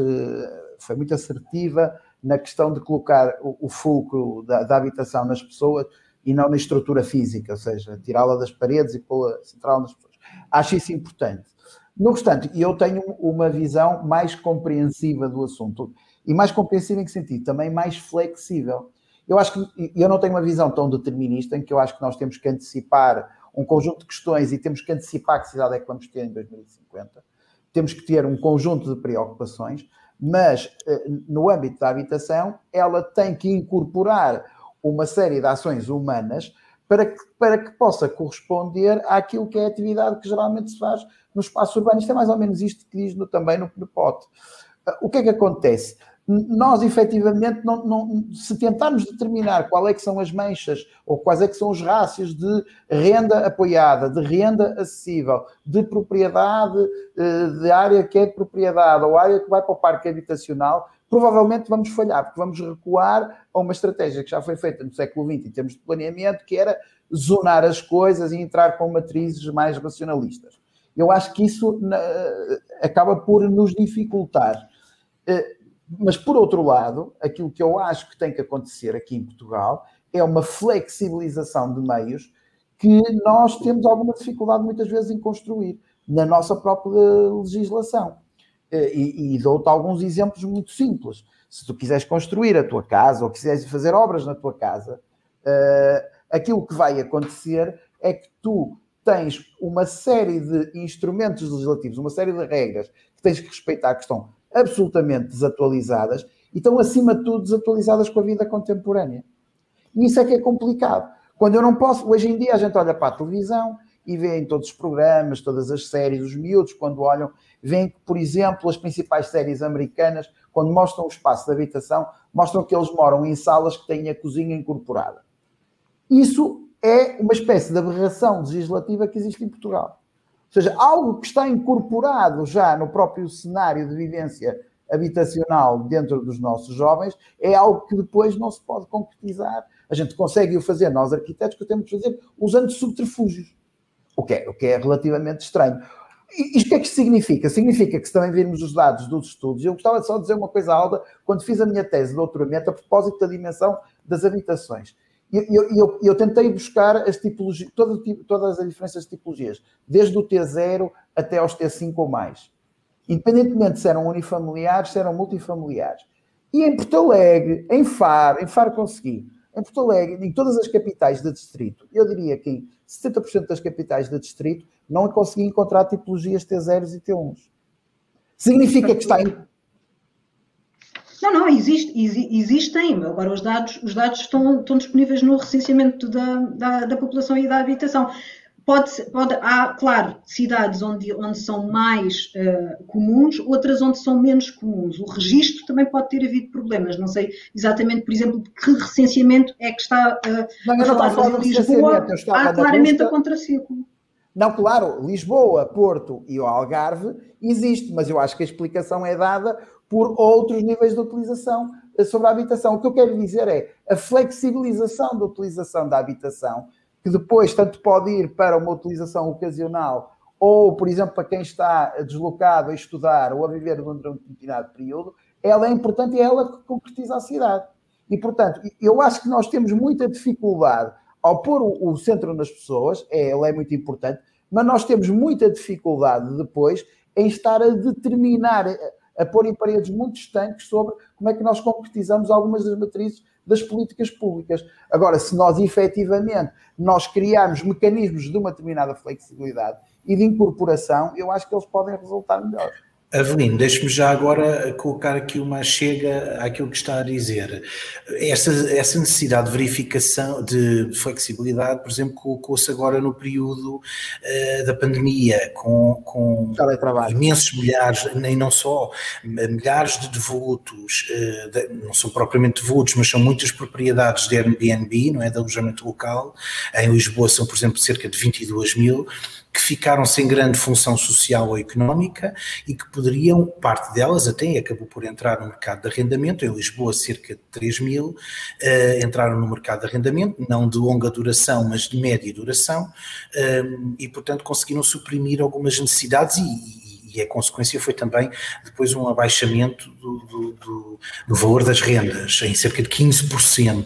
foi muito assertiva na questão de colocar o, o fulcro da, da, habitação nas pessoas e não na estrutura física, ou seja, tirá-la das paredes e pô-la central nas pessoas. Acho isso importante. No obstante, eu tenho uma visão mais compreensiva do assunto. E mais compreensiva em que sentido? Também mais flexível eu acho que eu não tenho uma visão tão determinista em que eu acho que nós temos que antecipar um conjunto de questões e temos que antecipar que cidade é que vamos ter em 2050. Temos que ter um conjunto de preocupações, mas eh, no âmbito da habitação, ela tem que incorporar uma série de ações humanas para que, para que possa corresponder àquilo que é a atividade que geralmente se faz no espaço urbano. Isto é mais ou menos isto que diz no, também no, no POT. O que é que acontece? nós efetivamente, não, não, se tentarmos determinar qual é que são as manchas ou quais é que são os rácios de renda apoiada, de renda acessível, de propriedade, eh, de área que é de propriedade ou área que vai para o parque habitacional, provavelmente vamos falhar, porque vamos recuar a uma estratégia que já foi feita no século XX em termos de planeamento, que era zonar as coisas e entrar com matrizes mais racionalistas. Eu acho que isso acaba por nos dificultar eh, mas, por outro lado, aquilo que eu acho que tem que acontecer aqui em Portugal é uma flexibilização de meios que nós temos alguma dificuldade muitas vezes em construir na nossa própria legislação. Eh, e, e dou-te alguns exemplos muito simples. Se tu quiseres construir a tua casa ou quiseres fazer obras na tua casa, uh, aquilo que vai acontecer é que tu tens uma série de instrumentos legislativos, uma série de regras que tens que respeitar, que estão absolutamente desatualizadas e estão, acima de tudo, desatualizadas com a vida contemporânea. E isso é que é complicado. Quando eu não posso, hoje em dia a gente olha para a televisão e vê em todos os programas, todas as séries, os miúdos, quando olham, veem que, por exemplo, as principais séries americanas, quando mostram o espaço de habitação, mostram que eles moram em salas que têm a cozinha incorporada. Isso é uma espécie de aberração legislativa que existe em Portugal. Ou seja, algo que está incorporado já no próprio cenário de vivência habitacional dentro dos nossos jovens é algo que depois não se pode concretizar. A gente consegue o fazer, nós arquitetos, que temos de fazer usando subterfúgios, o que é, o que é relativamente estranho. Isto o que é que significa? Significa que se também virmos os dados dos estudos, eu gostava só de dizer uma coisa, Alda, quando fiz a minha tese de doutoramento a propósito da dimensão das habitações eu, eu, eu, tentei buscar as tipologias, todo, todas as diferenças de tipologias, desde o T0 até aos T5 ou mais. Independentemente se eram unifamiliares, se eram multifamiliares. E em Porto Alegre, em Faro, em Faro consegui, em Porto Alegre, em todas as capitais de distrito, eu diria que em 70% das capitais de distrito não consegui encontrar tipologias T0s e T1s. Significa que está em não, não, existe, existem. Agora os dados, os dados estão, estão disponíveis no recenseamento da, da, da população e da habitação. Pode, pode, há, claro, cidades onde, onde são mais uh, comuns, outras onde são menos comuns. O registro também pode ter havido problemas. Não sei exatamente, por exemplo, de que recenseamento é que está uh, não, a falar, mas em Lisboa há claramente a contraciclo. Não, claro, Lisboa, Porto e o Algarve existe, mas eu acho que a explicação é dada por outros níveis de utilização sobre a habitação. O que eu quero dizer é a flexibilização da utilização da habitação, que depois tanto pode ir para uma utilização ocasional ou, por exemplo, para quem está deslocado a estudar ou a viver durante um determinado período, ela é importante e é ela que concretiza a cidade. E, portanto, eu acho que nós temos muita dificuldade ao pôr o, centro nas pessoas, é, ela é muito importante, mas nós temos muita dificuldade depois em estar a determinar, a, a pôr em paredes muito estanques sobre como é que nós concretizamos algumas das matrizes das políticas públicas. Agora, se nós efetivamente nós criarmos mecanismos de uma determinada flexibilidade e de incorporação, eu acho que eles podem resultar melhor. Avelino, deixe-me já agora colocar aqui uma chega àquilo que está a dizer. Essa, essa necessidade de verificação, de flexibilidade, por exemplo, colocou-se agora no período uh, da pandemia, com, com imensos milhares, nem não só, milhares de devolutos, uh, de, não são propriamente devolutos, mas são muitas propriedades de Airbnb, não é, de alojamento local. Em Lisboa são, por exemplo, cerca de 22 mil que ficaram sem grande função social ou económica e que poderiam, parte delas até acabou por entrar no mercado de arrendamento, em Lisboa cerca de 3 mil uh, entraram no mercado de arrendamento, não de longa duração, mas de média duração, uh, e portanto conseguiram suprimir algumas necessidades e, e a consequência foi também depois um abaixamento do, do, do, do, valor das rendas, em cerca de 15%,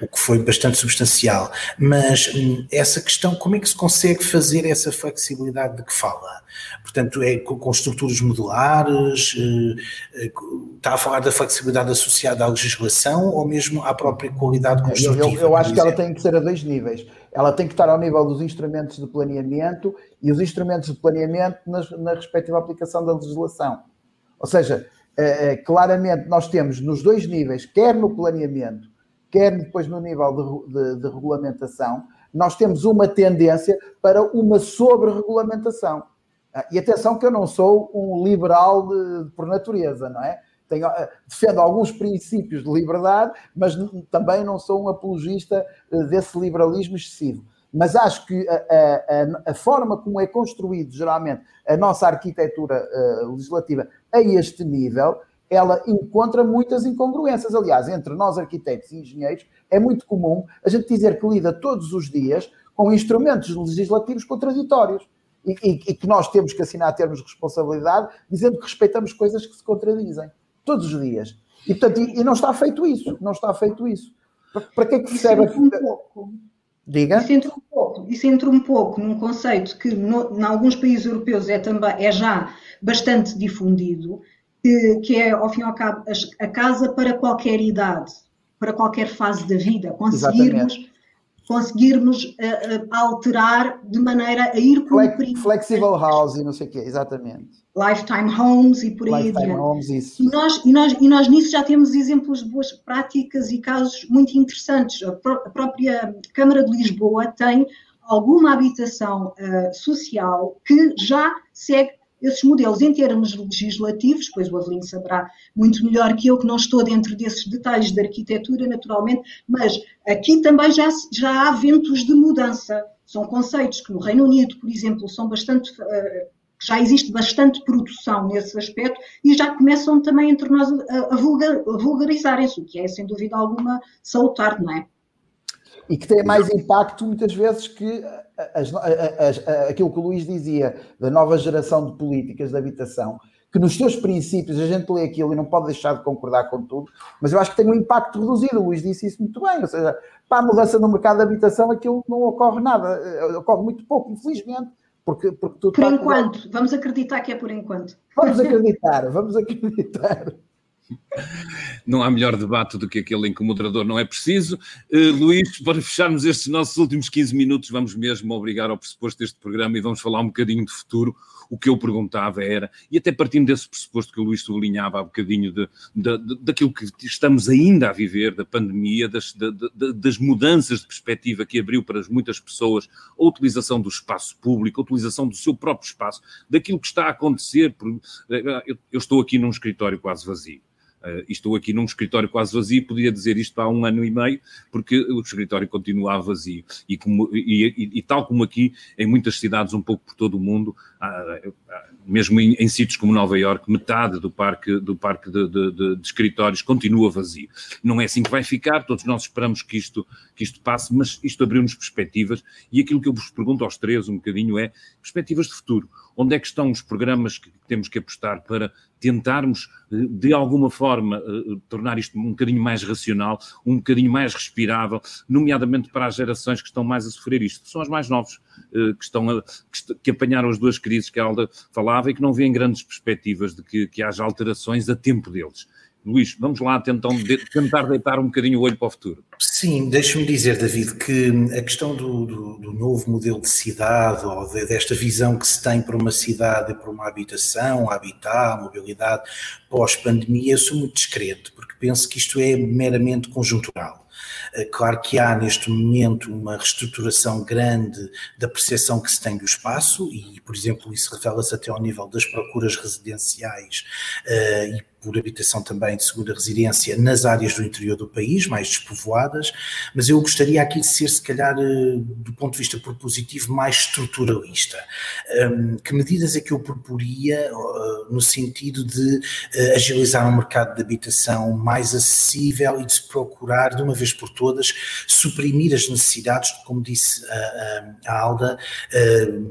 o que foi bastante substancial. Mas hum, essa questão, como é que se consegue fazer essa flexibilidade de que fala? Portanto, é com, estruturas modulares, eh, eh, está a falar da flexibilidade associada à legislação ou mesmo à própria qualidade construtiva? Eu, eu, eu acho que ela tem que ser a dois níveis ela tem que estar ao nível dos instrumentos de planeamento e os instrumentos de planeamento na, na respectiva aplicação da legislação. Ou seja, é, é, claramente nós temos nos dois níveis, quer no planeamento, quer depois no nível de, de, de regulamentação, nós temos uma tendência para uma sobre-regulamentação. Ah, e atenção que eu não sou um liberal de, por natureza, não é? Eh, defendo alguns princípios de liberdade, mas também não sou um apologista eh, desse liberalismo excessivo. Mas acho que a, a, a forma como é construído, geralmente, a nossa arquitetura uh, legislativa a este nível, ela encontra muitas incongruências. Aliás, entre nós arquitetos e engenheiros, é muito comum a gente dizer que lida todos os dias com instrumentos legislativos contraditórios. E, e, e que nós temos que assinar termos de responsabilidade, dizendo que respeitamos coisas que se contradizem todos os dias. E, portanto, e, e não está feito isso, não está feito isso. Para, que é que serve? Um pouco. Diga. Isso entra um pouco, isso entra um pouco num conceito que no, em alguns países europeus é, também, é já bastante difundido, que, que é, ao fim e ao cabo, a, a casa para qualquer idade, para qualquer fase da vida. Conseguirmos Exatamente conseguirmos uh, uh, alterar de maneira a ir cumprindo. Flexible housing, não sei o quê, exatamente. Lifetime homes e por aí Lifetime homes, isso. E nós, e, nós, e nós nisso já temos exemplos de boas práticas e casos muito interessantes. A, pró a própria Câmara de Lisboa tem alguma habitação uh, social que já segue esses modelos em termos legislativos, pois o Avelino saberá muito melhor que eu, que não estou dentro desses detalhes de arquitetura, naturalmente, mas aqui também já, já há ventos de mudança. São conceitos que no Reino Unido, por exemplo, são bastante. Uh, já existe bastante produção nesse aspecto e já começam também entre nós a, a, vulgar, a vulgarizarem-se, o que é, sem dúvida alguma, salutar, não é? E que tem mais impacto, muitas vezes, que as, as, aquilo que o Luís dizia da nova geração de políticas de habitação, que nos seus princípios a gente lê aquilo e não pode deixar de concordar com tudo, mas eu acho que tem um impacto reduzido. O Luís disse isso muito bem, ou seja, para a mudança no mercado de habitação aquilo não ocorre nada, eh, ocorre muito pouco, infelizmente. Porque, porque por enquanto, vamos acreditar que é por enquanto. Vamos acreditar, vamos acreditar. Não há melhor debate do que aquele em que o moderador não é preciso. Uh, Luís, para fecharmos estes nossos últimos 15 minutos, vamos mesmo obrigar ao pressuposto deste programa e vamos falar um bocadinho de futuro. O que eu perguntava era, e até partindo desse pressuposto que o Luís sublinhava há bocadinho, de, de, de, daquilo que estamos ainda a viver, da pandemia, das, de, das mudanças de perspectiva que abriu para muitas pessoas a utilização do espaço público, a utilização do seu próprio espaço, daquilo que está a acontecer. Por, eh, eu, eu estou aqui num escritório quase vazio Uh, estou aqui num escritório quase vazio, podia dizer isto há um ano e meio, porque o escritório continuava vazio. E, como, e, e, e tal como aqui, em muitas cidades um pouco por todo o mundo, mesmo em, em, sítios como Nova Iorque, metade do parque, do parque de, de, de, de, escritórios continua vazio. Não é assim que vai ficar, todos nós esperamos que isto, que isto passe, mas isto abriu-nos perspectivas e aquilo que eu vos pergunto aos três um bocadinho é perspectivas de futuro. Onde é que estão os programas que temos que apostar para tentarmos, eh, de alguma forma, eh, tornar isto um bocadinho mais racional, um bocadinho mais respirável, nomeadamente para as gerações que estão mais a sofrer isto, são as mais novos, eh, que, estão a, que apanharam as duas crises que a Alda falava e que não vêem grandes perspectivas de que, que haja alterações a tempo deles. Luís, vamos lá tentar, tentar deitar um bocadinho o olho para o futuro. Sim, deixe-me dizer, David, que a questão do, do, do, novo modelo de cidade, ou de, desta visão que se tem para uma cidade e para uma habitação, habitat, mobilidade, pós-pandemia, eu sou muito discreto, porque penso que isto é meramente conjuntural. Eh, claro que há neste momento uma reestruturação grande da percepção que se tem do espaço, e, por exemplo, isso revela-se até ao nível das procuras residenciais uh, e por habitação também de segunda residência nas áreas do interior do país, mais despovoadas, mas eu gostaria aqui de ser, se calhar, eh, do ponto de vista propositivo, mais estruturalista. Hum, que medidas é que eu proporia no sentido de agilizar um mercado de habitação mais acessível e de se procurar, de uma vez por todas, suprimir as necessidades, como disse a, a Alda,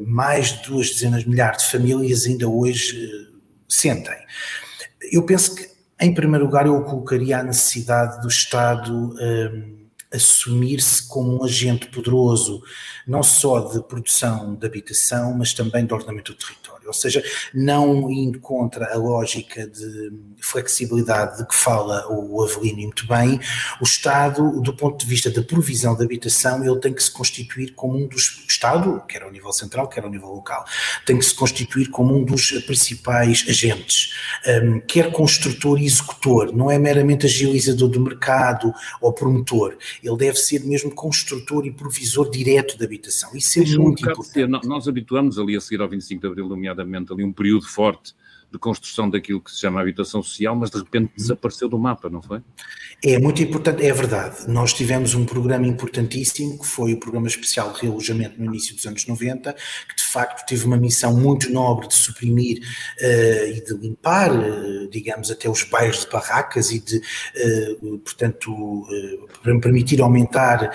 mais de duas dezenas de milhares de famílias ainda hoje sentem. Eu penso que, em primeiro lugar, eu colocaria a necessidade do Estado um, assumir-se como um agente poderoso, não só de produção de habitação, mas também de ordenamento do território ou seja, não indo contra a lógica de flexibilidade de que fala o Avelino muito bem, o Estado, do ponto de vista da provisão de habitação, ele tem que se constituir como um dos, Estado, quer ao nível central, quer ao nível local, tem que se constituir como um dos principais agentes, um, quer construtor e executor, não é meramente agilizador do mercado ou promotor, ele deve ser mesmo construtor e provisor direto de habitação, isso é Deixa muito um importante. Ser, nós habituamos ali a seguir ao 25 de Abril, nomeadamente nomeadamente ali um período forte de construção daquilo que se chama habitação social, mas de repente uhum. desapareceu do mapa, não foi? É muito importante, é verdade. Nós tivemos um programa importantíssimo, que foi o Programa Especial de Realojamento no início dos anos 90, que de facto teve uma missão muito nobre de suprimir uh, e de limpar, uh, digamos, até os bairros de barracas e de, uh, portanto, permitir aumentar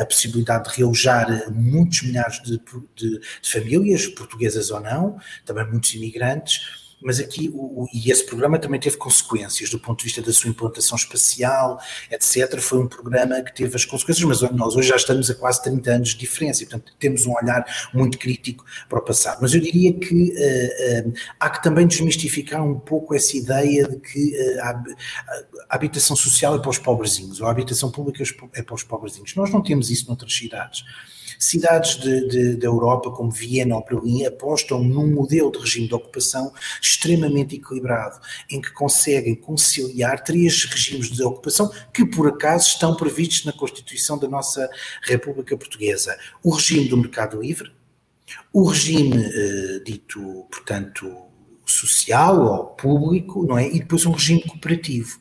a possibilidade de realojar muitos milhares de, de, de famílias, portuguesas ou não, também muitos imigrantes mas aqui, o, e esse programa também teve consequências do ponto de vista da sua implantação espacial, etc. Foi um programa que teve as consequências, mas nós hoje já estamos a quase 30 anos de diferença e, portanto, temos um olhar muito crítico para o passado. Mas eu diria que uh, uh, há que também desmistificar um pouco essa ideia de que uh, a, habitação social é para os pobrezinhos, ou a habitação pública é para os pobrezinhos. Nós não temos isso noutras cidades. Cidades de, de, da Europa, como Viena ou Berlim, apostam num modelo de regime de ocupação extremamente equilibrado, em que conseguem conciliar três regimes de ocupação que, por acaso, estão previstos na Constituição da nossa República Portuguesa. O regime do mercado livre, o regime eh, dito, portanto, social ou público, não é? E depois um regime cooperativo.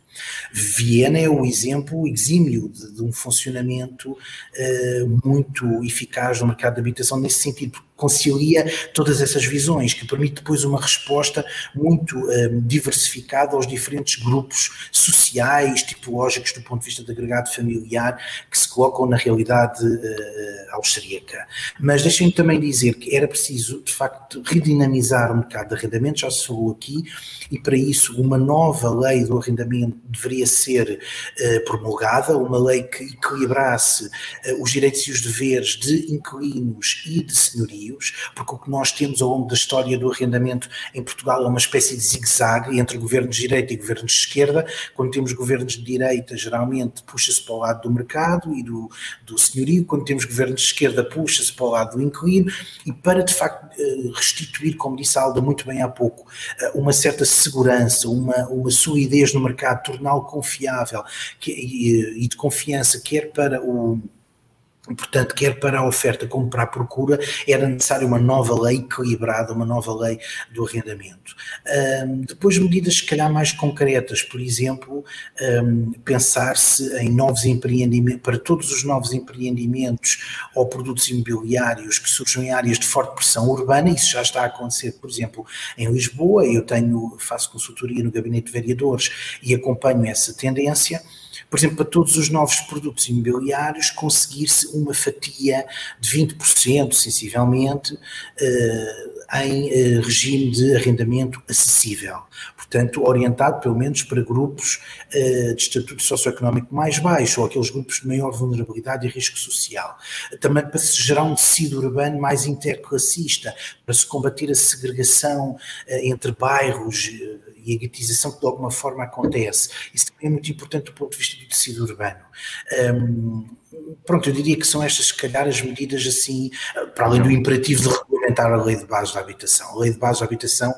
Viena é o exemplo exímio de, de um funcionamento uh, muito eficaz do mercado de habitação nesse sentido, concilia todas essas visões, que permite depois uma resposta muito um, diversificada aos diferentes grupos sociais, tipológicos do ponto de vista de agregado familiar, que se colocam na realidade uh, austríaca. Mas deixem-me também dizer que era preciso, de facto, redinamizar o mercado de arrendamento, já se falou aqui, e para isso uma nova lei do arrendamento deveria ser uh, promulgada, uma lei que equilibrasse uh, os direitos e os deveres de inquilinos e de senhorios, porque o que nós temos ao longo da história do arrendamento em Portugal é uma espécie de zigue-zague entre governos de direita e governos de esquerda. Quando temos governos de direita, geralmente puxa-se para o lado do mercado e do, do senhorio, quando temos governos de esquerda, puxa-se para o lado do inquilino, e para de facto uh, restituir, como disse a Alda muito bem há pouco, uma certa segurança, uma, uma solidez no mercado, torná-lo confiável que, e, e, de confiança, quer para o, Portanto, quer para a oferta como para a procura, era necessária uma nova lei equilibrada, uma nova lei do arrendamento. Um, depois, medidas, se calhar, mais concretas, por exemplo, um, pensar-se em novos empreendimentos, para todos os novos empreendimentos ou produtos imobiliários que surjam em áreas de forte pressão urbana, isso já está a acontecer, por exemplo, em Lisboa, eu tenho, faço consultoria no Gabinete de Vereadores e acompanho essa tendência por exemplo, para todos os novos produtos imobiliários, conseguir-se uma fatia de 20%, sensivelmente, eh, em eh, regime de arrendamento acessível. Portanto, orientado pelo menos para grupos eh, de estatuto socioeconómico mais baixo ou aqueles grupos de maior vulnerabilidade e risco social. Também para se gerar um tecido urbano mais interclassista, para se combater a segregação entre bairros e a guetização que de alguma forma acontece. Isso também é muito importante do ponto de vista do tecido urbano. Um, pronto, eu diria que são estas, se calhar, as medidas assim, para além do imperativo de regulamentar a lei de base da habitação. A lei de base da habitação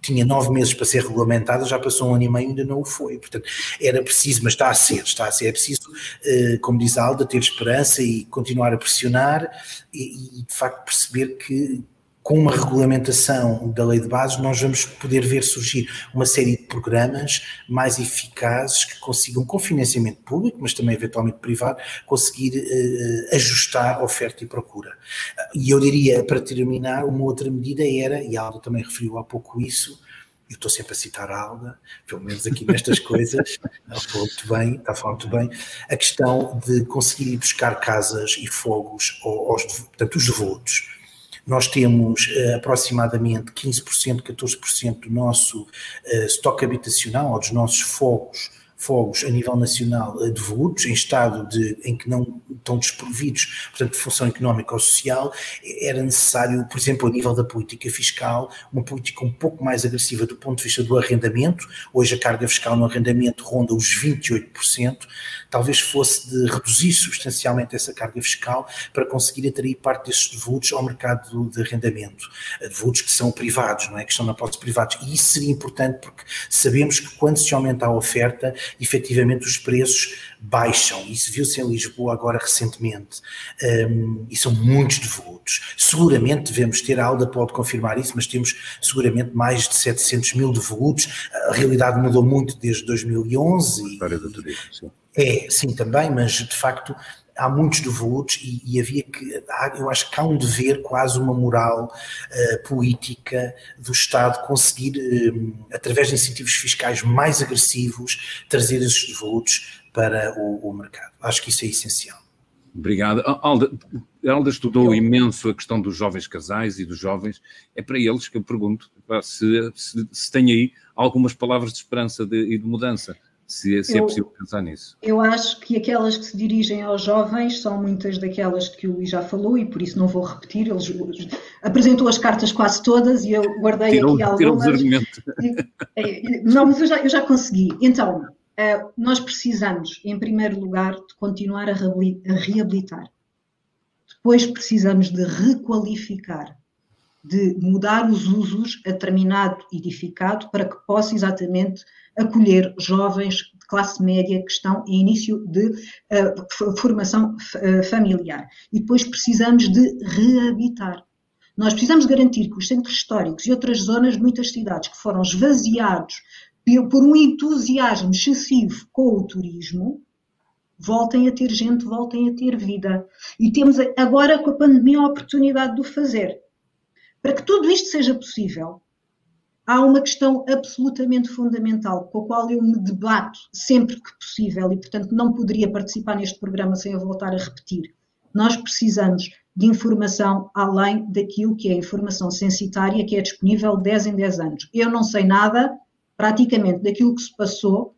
tinha nove meses para ser regulamentada, já passou um ano e meio e ainda não o foi. Portanto, era preciso, mas está a ser, está a ser. É preciso, eh, como diz a Alda, ter esperança e continuar a pressionar e, e de facto perceber que com uma regulamentação da lei de bases, nós vamos poder ver surgir uma série de programas mais eficazes que consigam, com financiamento público, mas também eventualmente privado, conseguir uh, ajustar oferta e procura. E eu diria, para terminar, uma outra medida era, e a Alda também referiu há pouco isso, eu estou sempre a citar a Alda, pelo menos aqui nestas coisas, ela falou muito bem, está a falar muito bem, a questão de conseguir ir buscar casas e fogos aos, portanto, os devotos nós temos uh, aproximadamente 15%, 14% do nosso uh, estoque habitacional, ou dos nossos fogos, fogos a nível nacional eh, devolutos, em estado de, em que não estão desprovidos, portanto, de função económica ou social, era necessário, por exemplo, a nível da política fiscal, uma política um pouco mais agressiva do ponto de vista do arrendamento. Hoje a carga fiscal no arrendamento ronda os 28%, talvez fosse de reduzir substancialmente essa carga fiscal para conseguir atrair parte desses devolutos ao mercado de arrendamento. Devolutos que são privados, não é? Que estão na posse privados. E isso seria importante porque sabemos que quando se aumenta a oferta, efetivamente os preços baixam. Isso viu-se em Lisboa agora recentemente. Um, e são muitos devolutos. Seguramente devemos ter, a Alda pode confirmar isso, mas temos seguramente mais de 700 mil devolutos. A realidade mudou muito desde 2011. E, sim. É, sim, também, mas de facto há muitos devolutos e, e, havia que, eu acho que há um dever, quase uma moral uh, política do Estado conseguir, uh, através de incentivos fiscais mais agressivos, trazer esses devolutos para o, o mercado. Acho que isso é essencial. Obrigado. Alda, Alda estudou eu... imenso a questão dos jovens casais e dos jovens. É para eles que eu pergunto se, se, se tem aí algumas palavras de esperança de, e de mudança se, se é eu, é possível pensar nisso. Eu acho que aquelas que se dirigem aos jovens são muitas daquelas que o Luís já falou e por isso não vou repetir. Ele apresentou as cartas quase todas e eu guardei tirou, aqui algumas. Argumentos. É, não, mas eu já, eu já consegui. Então, eh, nós precisamos, em primeiro lugar, de continuar a reabilitar. Depois precisamos de requalificar, de mudar os usos a determinado edificado para que possa exatamente acolher jovens de classe média que estão em início de uh, formação uh, familiar. E depois precisamos de reabitar. Nós precisamos garantir que os centros históricos e outras zonas de muitas cidades que foram esvaziados por um entusiasmo excessivo com o turismo, voltem a ter gente, voltem a ter vida. E temos agora com a pandemia a oportunidade de o fazer. Para que tudo isto seja possível, há uma questão absolutamente fundamental com a qual eu me debato sempre que possível e, portanto, não poderia participar neste programa sem eu voltar a repetir. Nós precisamos de informação além daquilo que é informação censitária que é disponível 10 em 10 anos. Eu não sei nada, praticamente, daquilo que se passou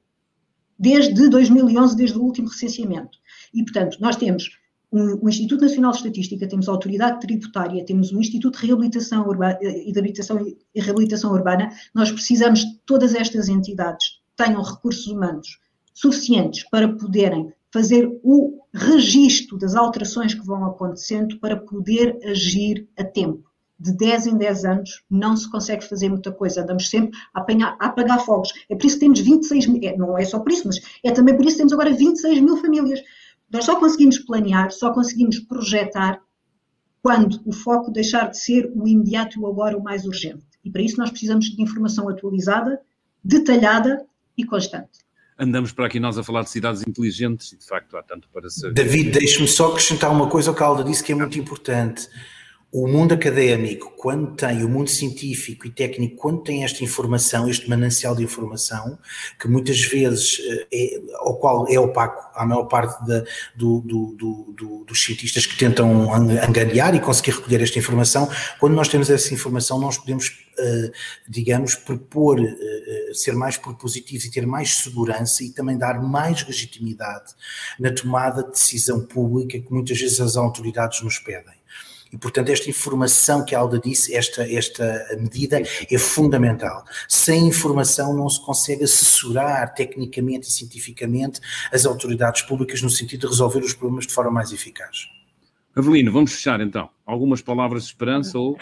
desde 2011, desde o último recenseamento. E, portanto, nós temos o Instituto Nacional de Estatística, temos a Autoridade Tributária, temos o Instituto de Reabilitação Urbana, e de Habitação e Reabilitação Urbana, nós precisamos que todas estas entidades tenham recursos humanos suficientes para poderem fazer o registro das alterações que vão acontecendo para poder agir a tempo. De 10 em 10 anos não se consegue fazer muita coisa, andamos sempre a, apanhar, a apagar fogos. É por isso que temos 26 mil, é, não é só por isso, mas é também por isso que temos agora 26 mil famílias Nós só conseguimos planear, só conseguimos projetar quando o foco deixar de ser o imediato e o agora o mais urgente. E para isso nós precisamos de informação atualizada, detalhada e constante. Andamos para aqui nós a falar de cidades inteligentes e de facto há tanto para ser. David, deixe-me só acrescentar uma coisa ao que a Alda disse que é muito importante o mundo académico, quando tem, o mundo científico e técnico, quando tem esta informação, este manancial de informação, que muitas vezes eh, é, ao qual é opaco à maior parte da, do, do, do, dos cientistas que tentam angariar e conseguir recolher esta informação, quando nós temos essa informação, nós podemos, eh, digamos, propor, eh, ser mais propositivos e ter mais segurança e também dar mais legitimidade na tomada de decisão pública que muitas vezes as autoridades nos pedem. E, portanto, esta informação que a Alda disse, esta, esta medida é fundamental. Sem informação não se consegue assessorar tecnicamente e cientificamente as autoridades públicas no sentido de resolver os problemas de forma mais eficaz. Avelino, vamos fechar então. Algumas palavras de esperança ou.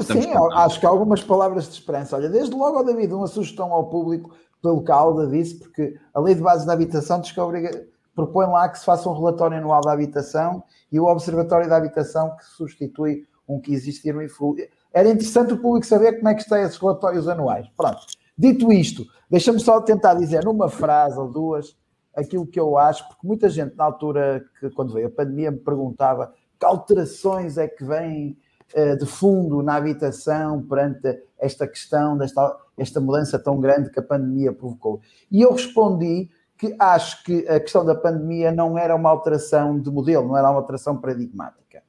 Sim, acho que algumas palavras de esperança. Olha, desde logo, David, uma sugestão ao público, pelo que a Alda disse, porque a Lei de Bases da Habitação descobre, propõe lá que se faça um relatório anual da habitação e o Observatório da Habitação que substitui um que existia no IFU. Era interessante o público saber como é que estão esses relatórios anuais. Pronto. Dito isto, deixa-me só tentar dizer numa frase ou duas aquilo que eu acho, porque muita gente na altura que quando veio a pandemia me perguntava que alterações é que vêm uh, de fundo na habitação perante esta questão, desta esta mudança tão grande que a pandemia provocou. E eu respondi que acho que a questão da pandemia não era uma alteração de modelo, não era uma alteração paradigmática.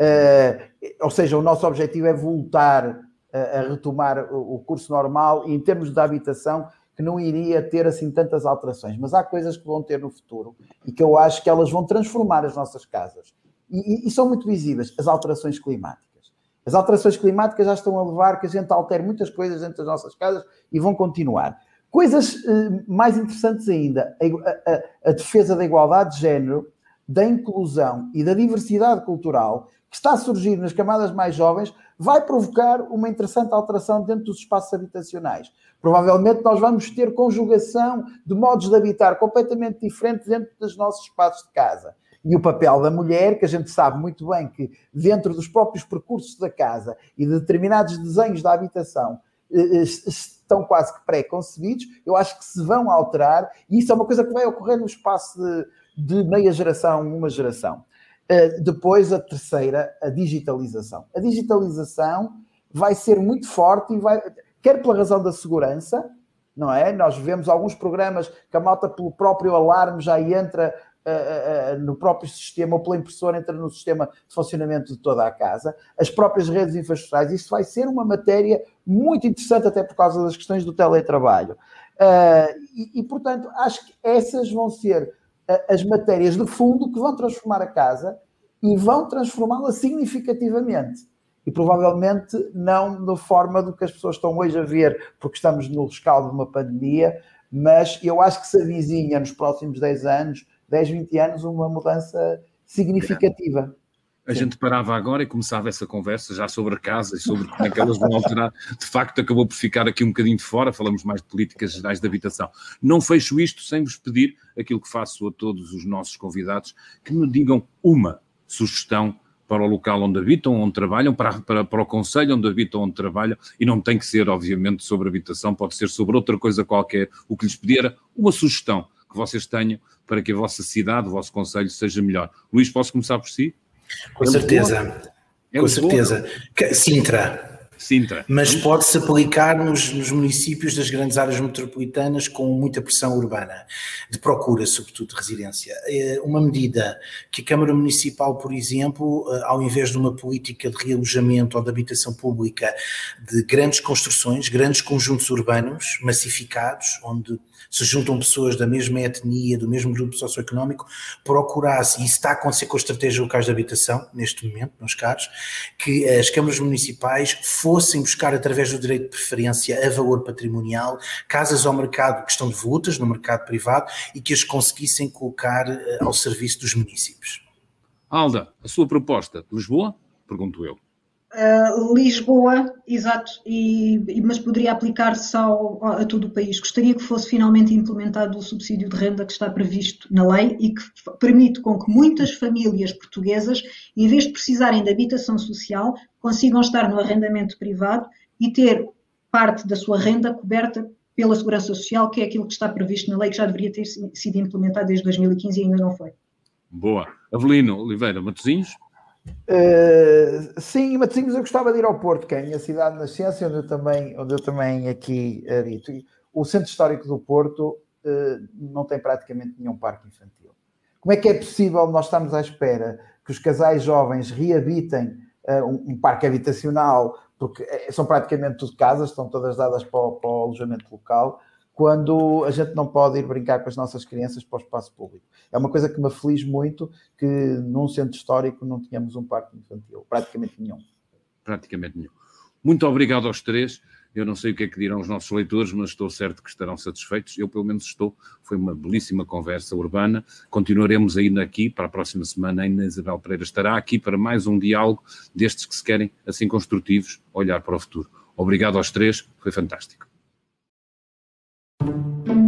Uh, ou seja, o nosso objetivo é voltar a, a retomar o, o, curso normal e em termos de habitação que não iria ter assim tantas alterações, mas há coisas que vão ter no futuro e que eu acho que elas vão transformar as nossas casas e, e, e são muito visíveis as alterações climáticas. As alterações climáticas já estão a levar que a gente altere muitas coisas dentro das nossas casas e vão continuar. Coisas uh, mais interessantes ainda, a, a, a, defesa da igualdade de género, da inclusão e da diversidade cultural que está a surgir nas camadas mais jovens vai provocar uma interessante alteração dentro dos espaços habitacionais. Provavelmente nós vamos ter conjugação de modos de habitar completamente diferentes dentro dos nossos espaços de casa. E o papel da mulher, que a gente sabe muito bem que dentro dos próprios percursos da casa e de determinados desenhos da habitação eh, eh, estão quase que pré-concebidos, eu acho que se vão alterar, e isso é uma coisa que vai ocorrer no espaço de, de meia geração, uma geração. Uh, depois, a terceira, a digitalização. A digitalização vai ser muito forte e vai, quer pela razão da segurança, não é? Nós vemos alguns programas que a malta, pelo próprio alarme, já entra no próprio sistema ou pela impressora entra no sistema de funcionamento de toda a casa, as próprias redes infraestruturais, isso vai ser uma matéria muito interessante até por causa das questões do teletrabalho. Uh, e, e, portanto, acho que essas vão ser uh, as matérias de fundo que vão transformar a casa e vão transformá-la significativamente. E provavelmente não da forma do que as pessoas estão hoje a ver, porque estamos no rescaldo de uma pandemia, mas eu acho que se avizinha nos próximos 10 anos 10, 20 anos, uma mudança significativa. A Sim. gente parava agora e começava essa conversa já sobre a casa e sobre como é que elas vão alterar. De facto, acabou por ficar aqui um bocadinho de fora, falamos mais de políticas gerais de habitação. Não fecho isto sem vos pedir aquilo que faço a todos os nossos convidados, que me digam uma sugestão para o local onde habitam, onde trabalham, para, para, para o conselho onde habitam, onde trabalham, e não tem que ser, obviamente, sobre habitação, pode ser sobre outra coisa qualquer. O que lhes pedir era uma sugestão que vocês tenham para que a vossa cidade, o vosso conselho seja melhor. Luís, posso começar por si? Com é certeza. É Com certeza. Sintra. Sintra. Mas pode-se aplicar nos, nos, municípios das grandes áreas metropolitanas com muita pressão urbana, de procura, sobretudo, de residência. É uma medida que a Câmara Municipal, por exemplo, eh, ao invés de uma política de realojamento ou de habitação pública de grandes construções, grandes conjuntos urbanos massificados, onde se juntam pessoas da mesma etnia, do mesmo grupo socioeconómico, procurasse, e isso está a acontecer com as estratégias locais de habitação, neste momento, meus caros, que as câmaras municipais fossem buscar, através do direito de preferência a valor patrimonial, casas ao mercado que estão devolutas no mercado privado e que as conseguissem colocar eh, ao serviço dos municípios. Alda, a sua proposta, Lisboa? Pergunto eu. Uh, Lisboa, exato, e, mas poderia aplicar-se a todo o país. Gostaria que fosse finalmente implementado o subsídio de renda que está previsto na lei e que permite com que muitas famílias portuguesas, em vez de precisarem de habitação social, consigam estar no arrendamento privado e ter parte da sua renda coberta pela Segurança Social, que é aquilo que está previsto na lei, que já deveria ter sido implementado desde 2015 e ainda não foi. Boa. Avelino Oliveira Matosinhos. Uh, sim, Matosinhos, eu gostava de ir ao Porto, que é a minha cidade de nascença, onde eu também, onde eu também aqui habito. O Centro Histórico do Porto uh, não tem praticamente nenhum parque infantil. Como é que é possível nós estarmos à espera que os casais jovens reabitem uh, um, um, parque habitacional, porque são praticamente tudo casas, estão todas dadas para o, para o alojamento local, quando a gente não pode ir brincar com as nossas crianças para o espaço público. É uma coisa que me aflige muito que num centro histórico não tínhamos um parque infantil, praticamente nenhum. Praticamente nenhum. Muito obrigado aos três. Eu não sei o que é que dirão os nossos leitores, mas estou certo que estarão satisfeitos. Eu, pelo menos, estou. Foi uma belíssima conversa urbana. Continuaremos ainda aqui para a próxima semana. A Isabel Pereira estará aqui para mais um diálogo destes que se querem, assim construtivos, olhar para o futuro. Obrigado aos três, foi fantástico. Thank you.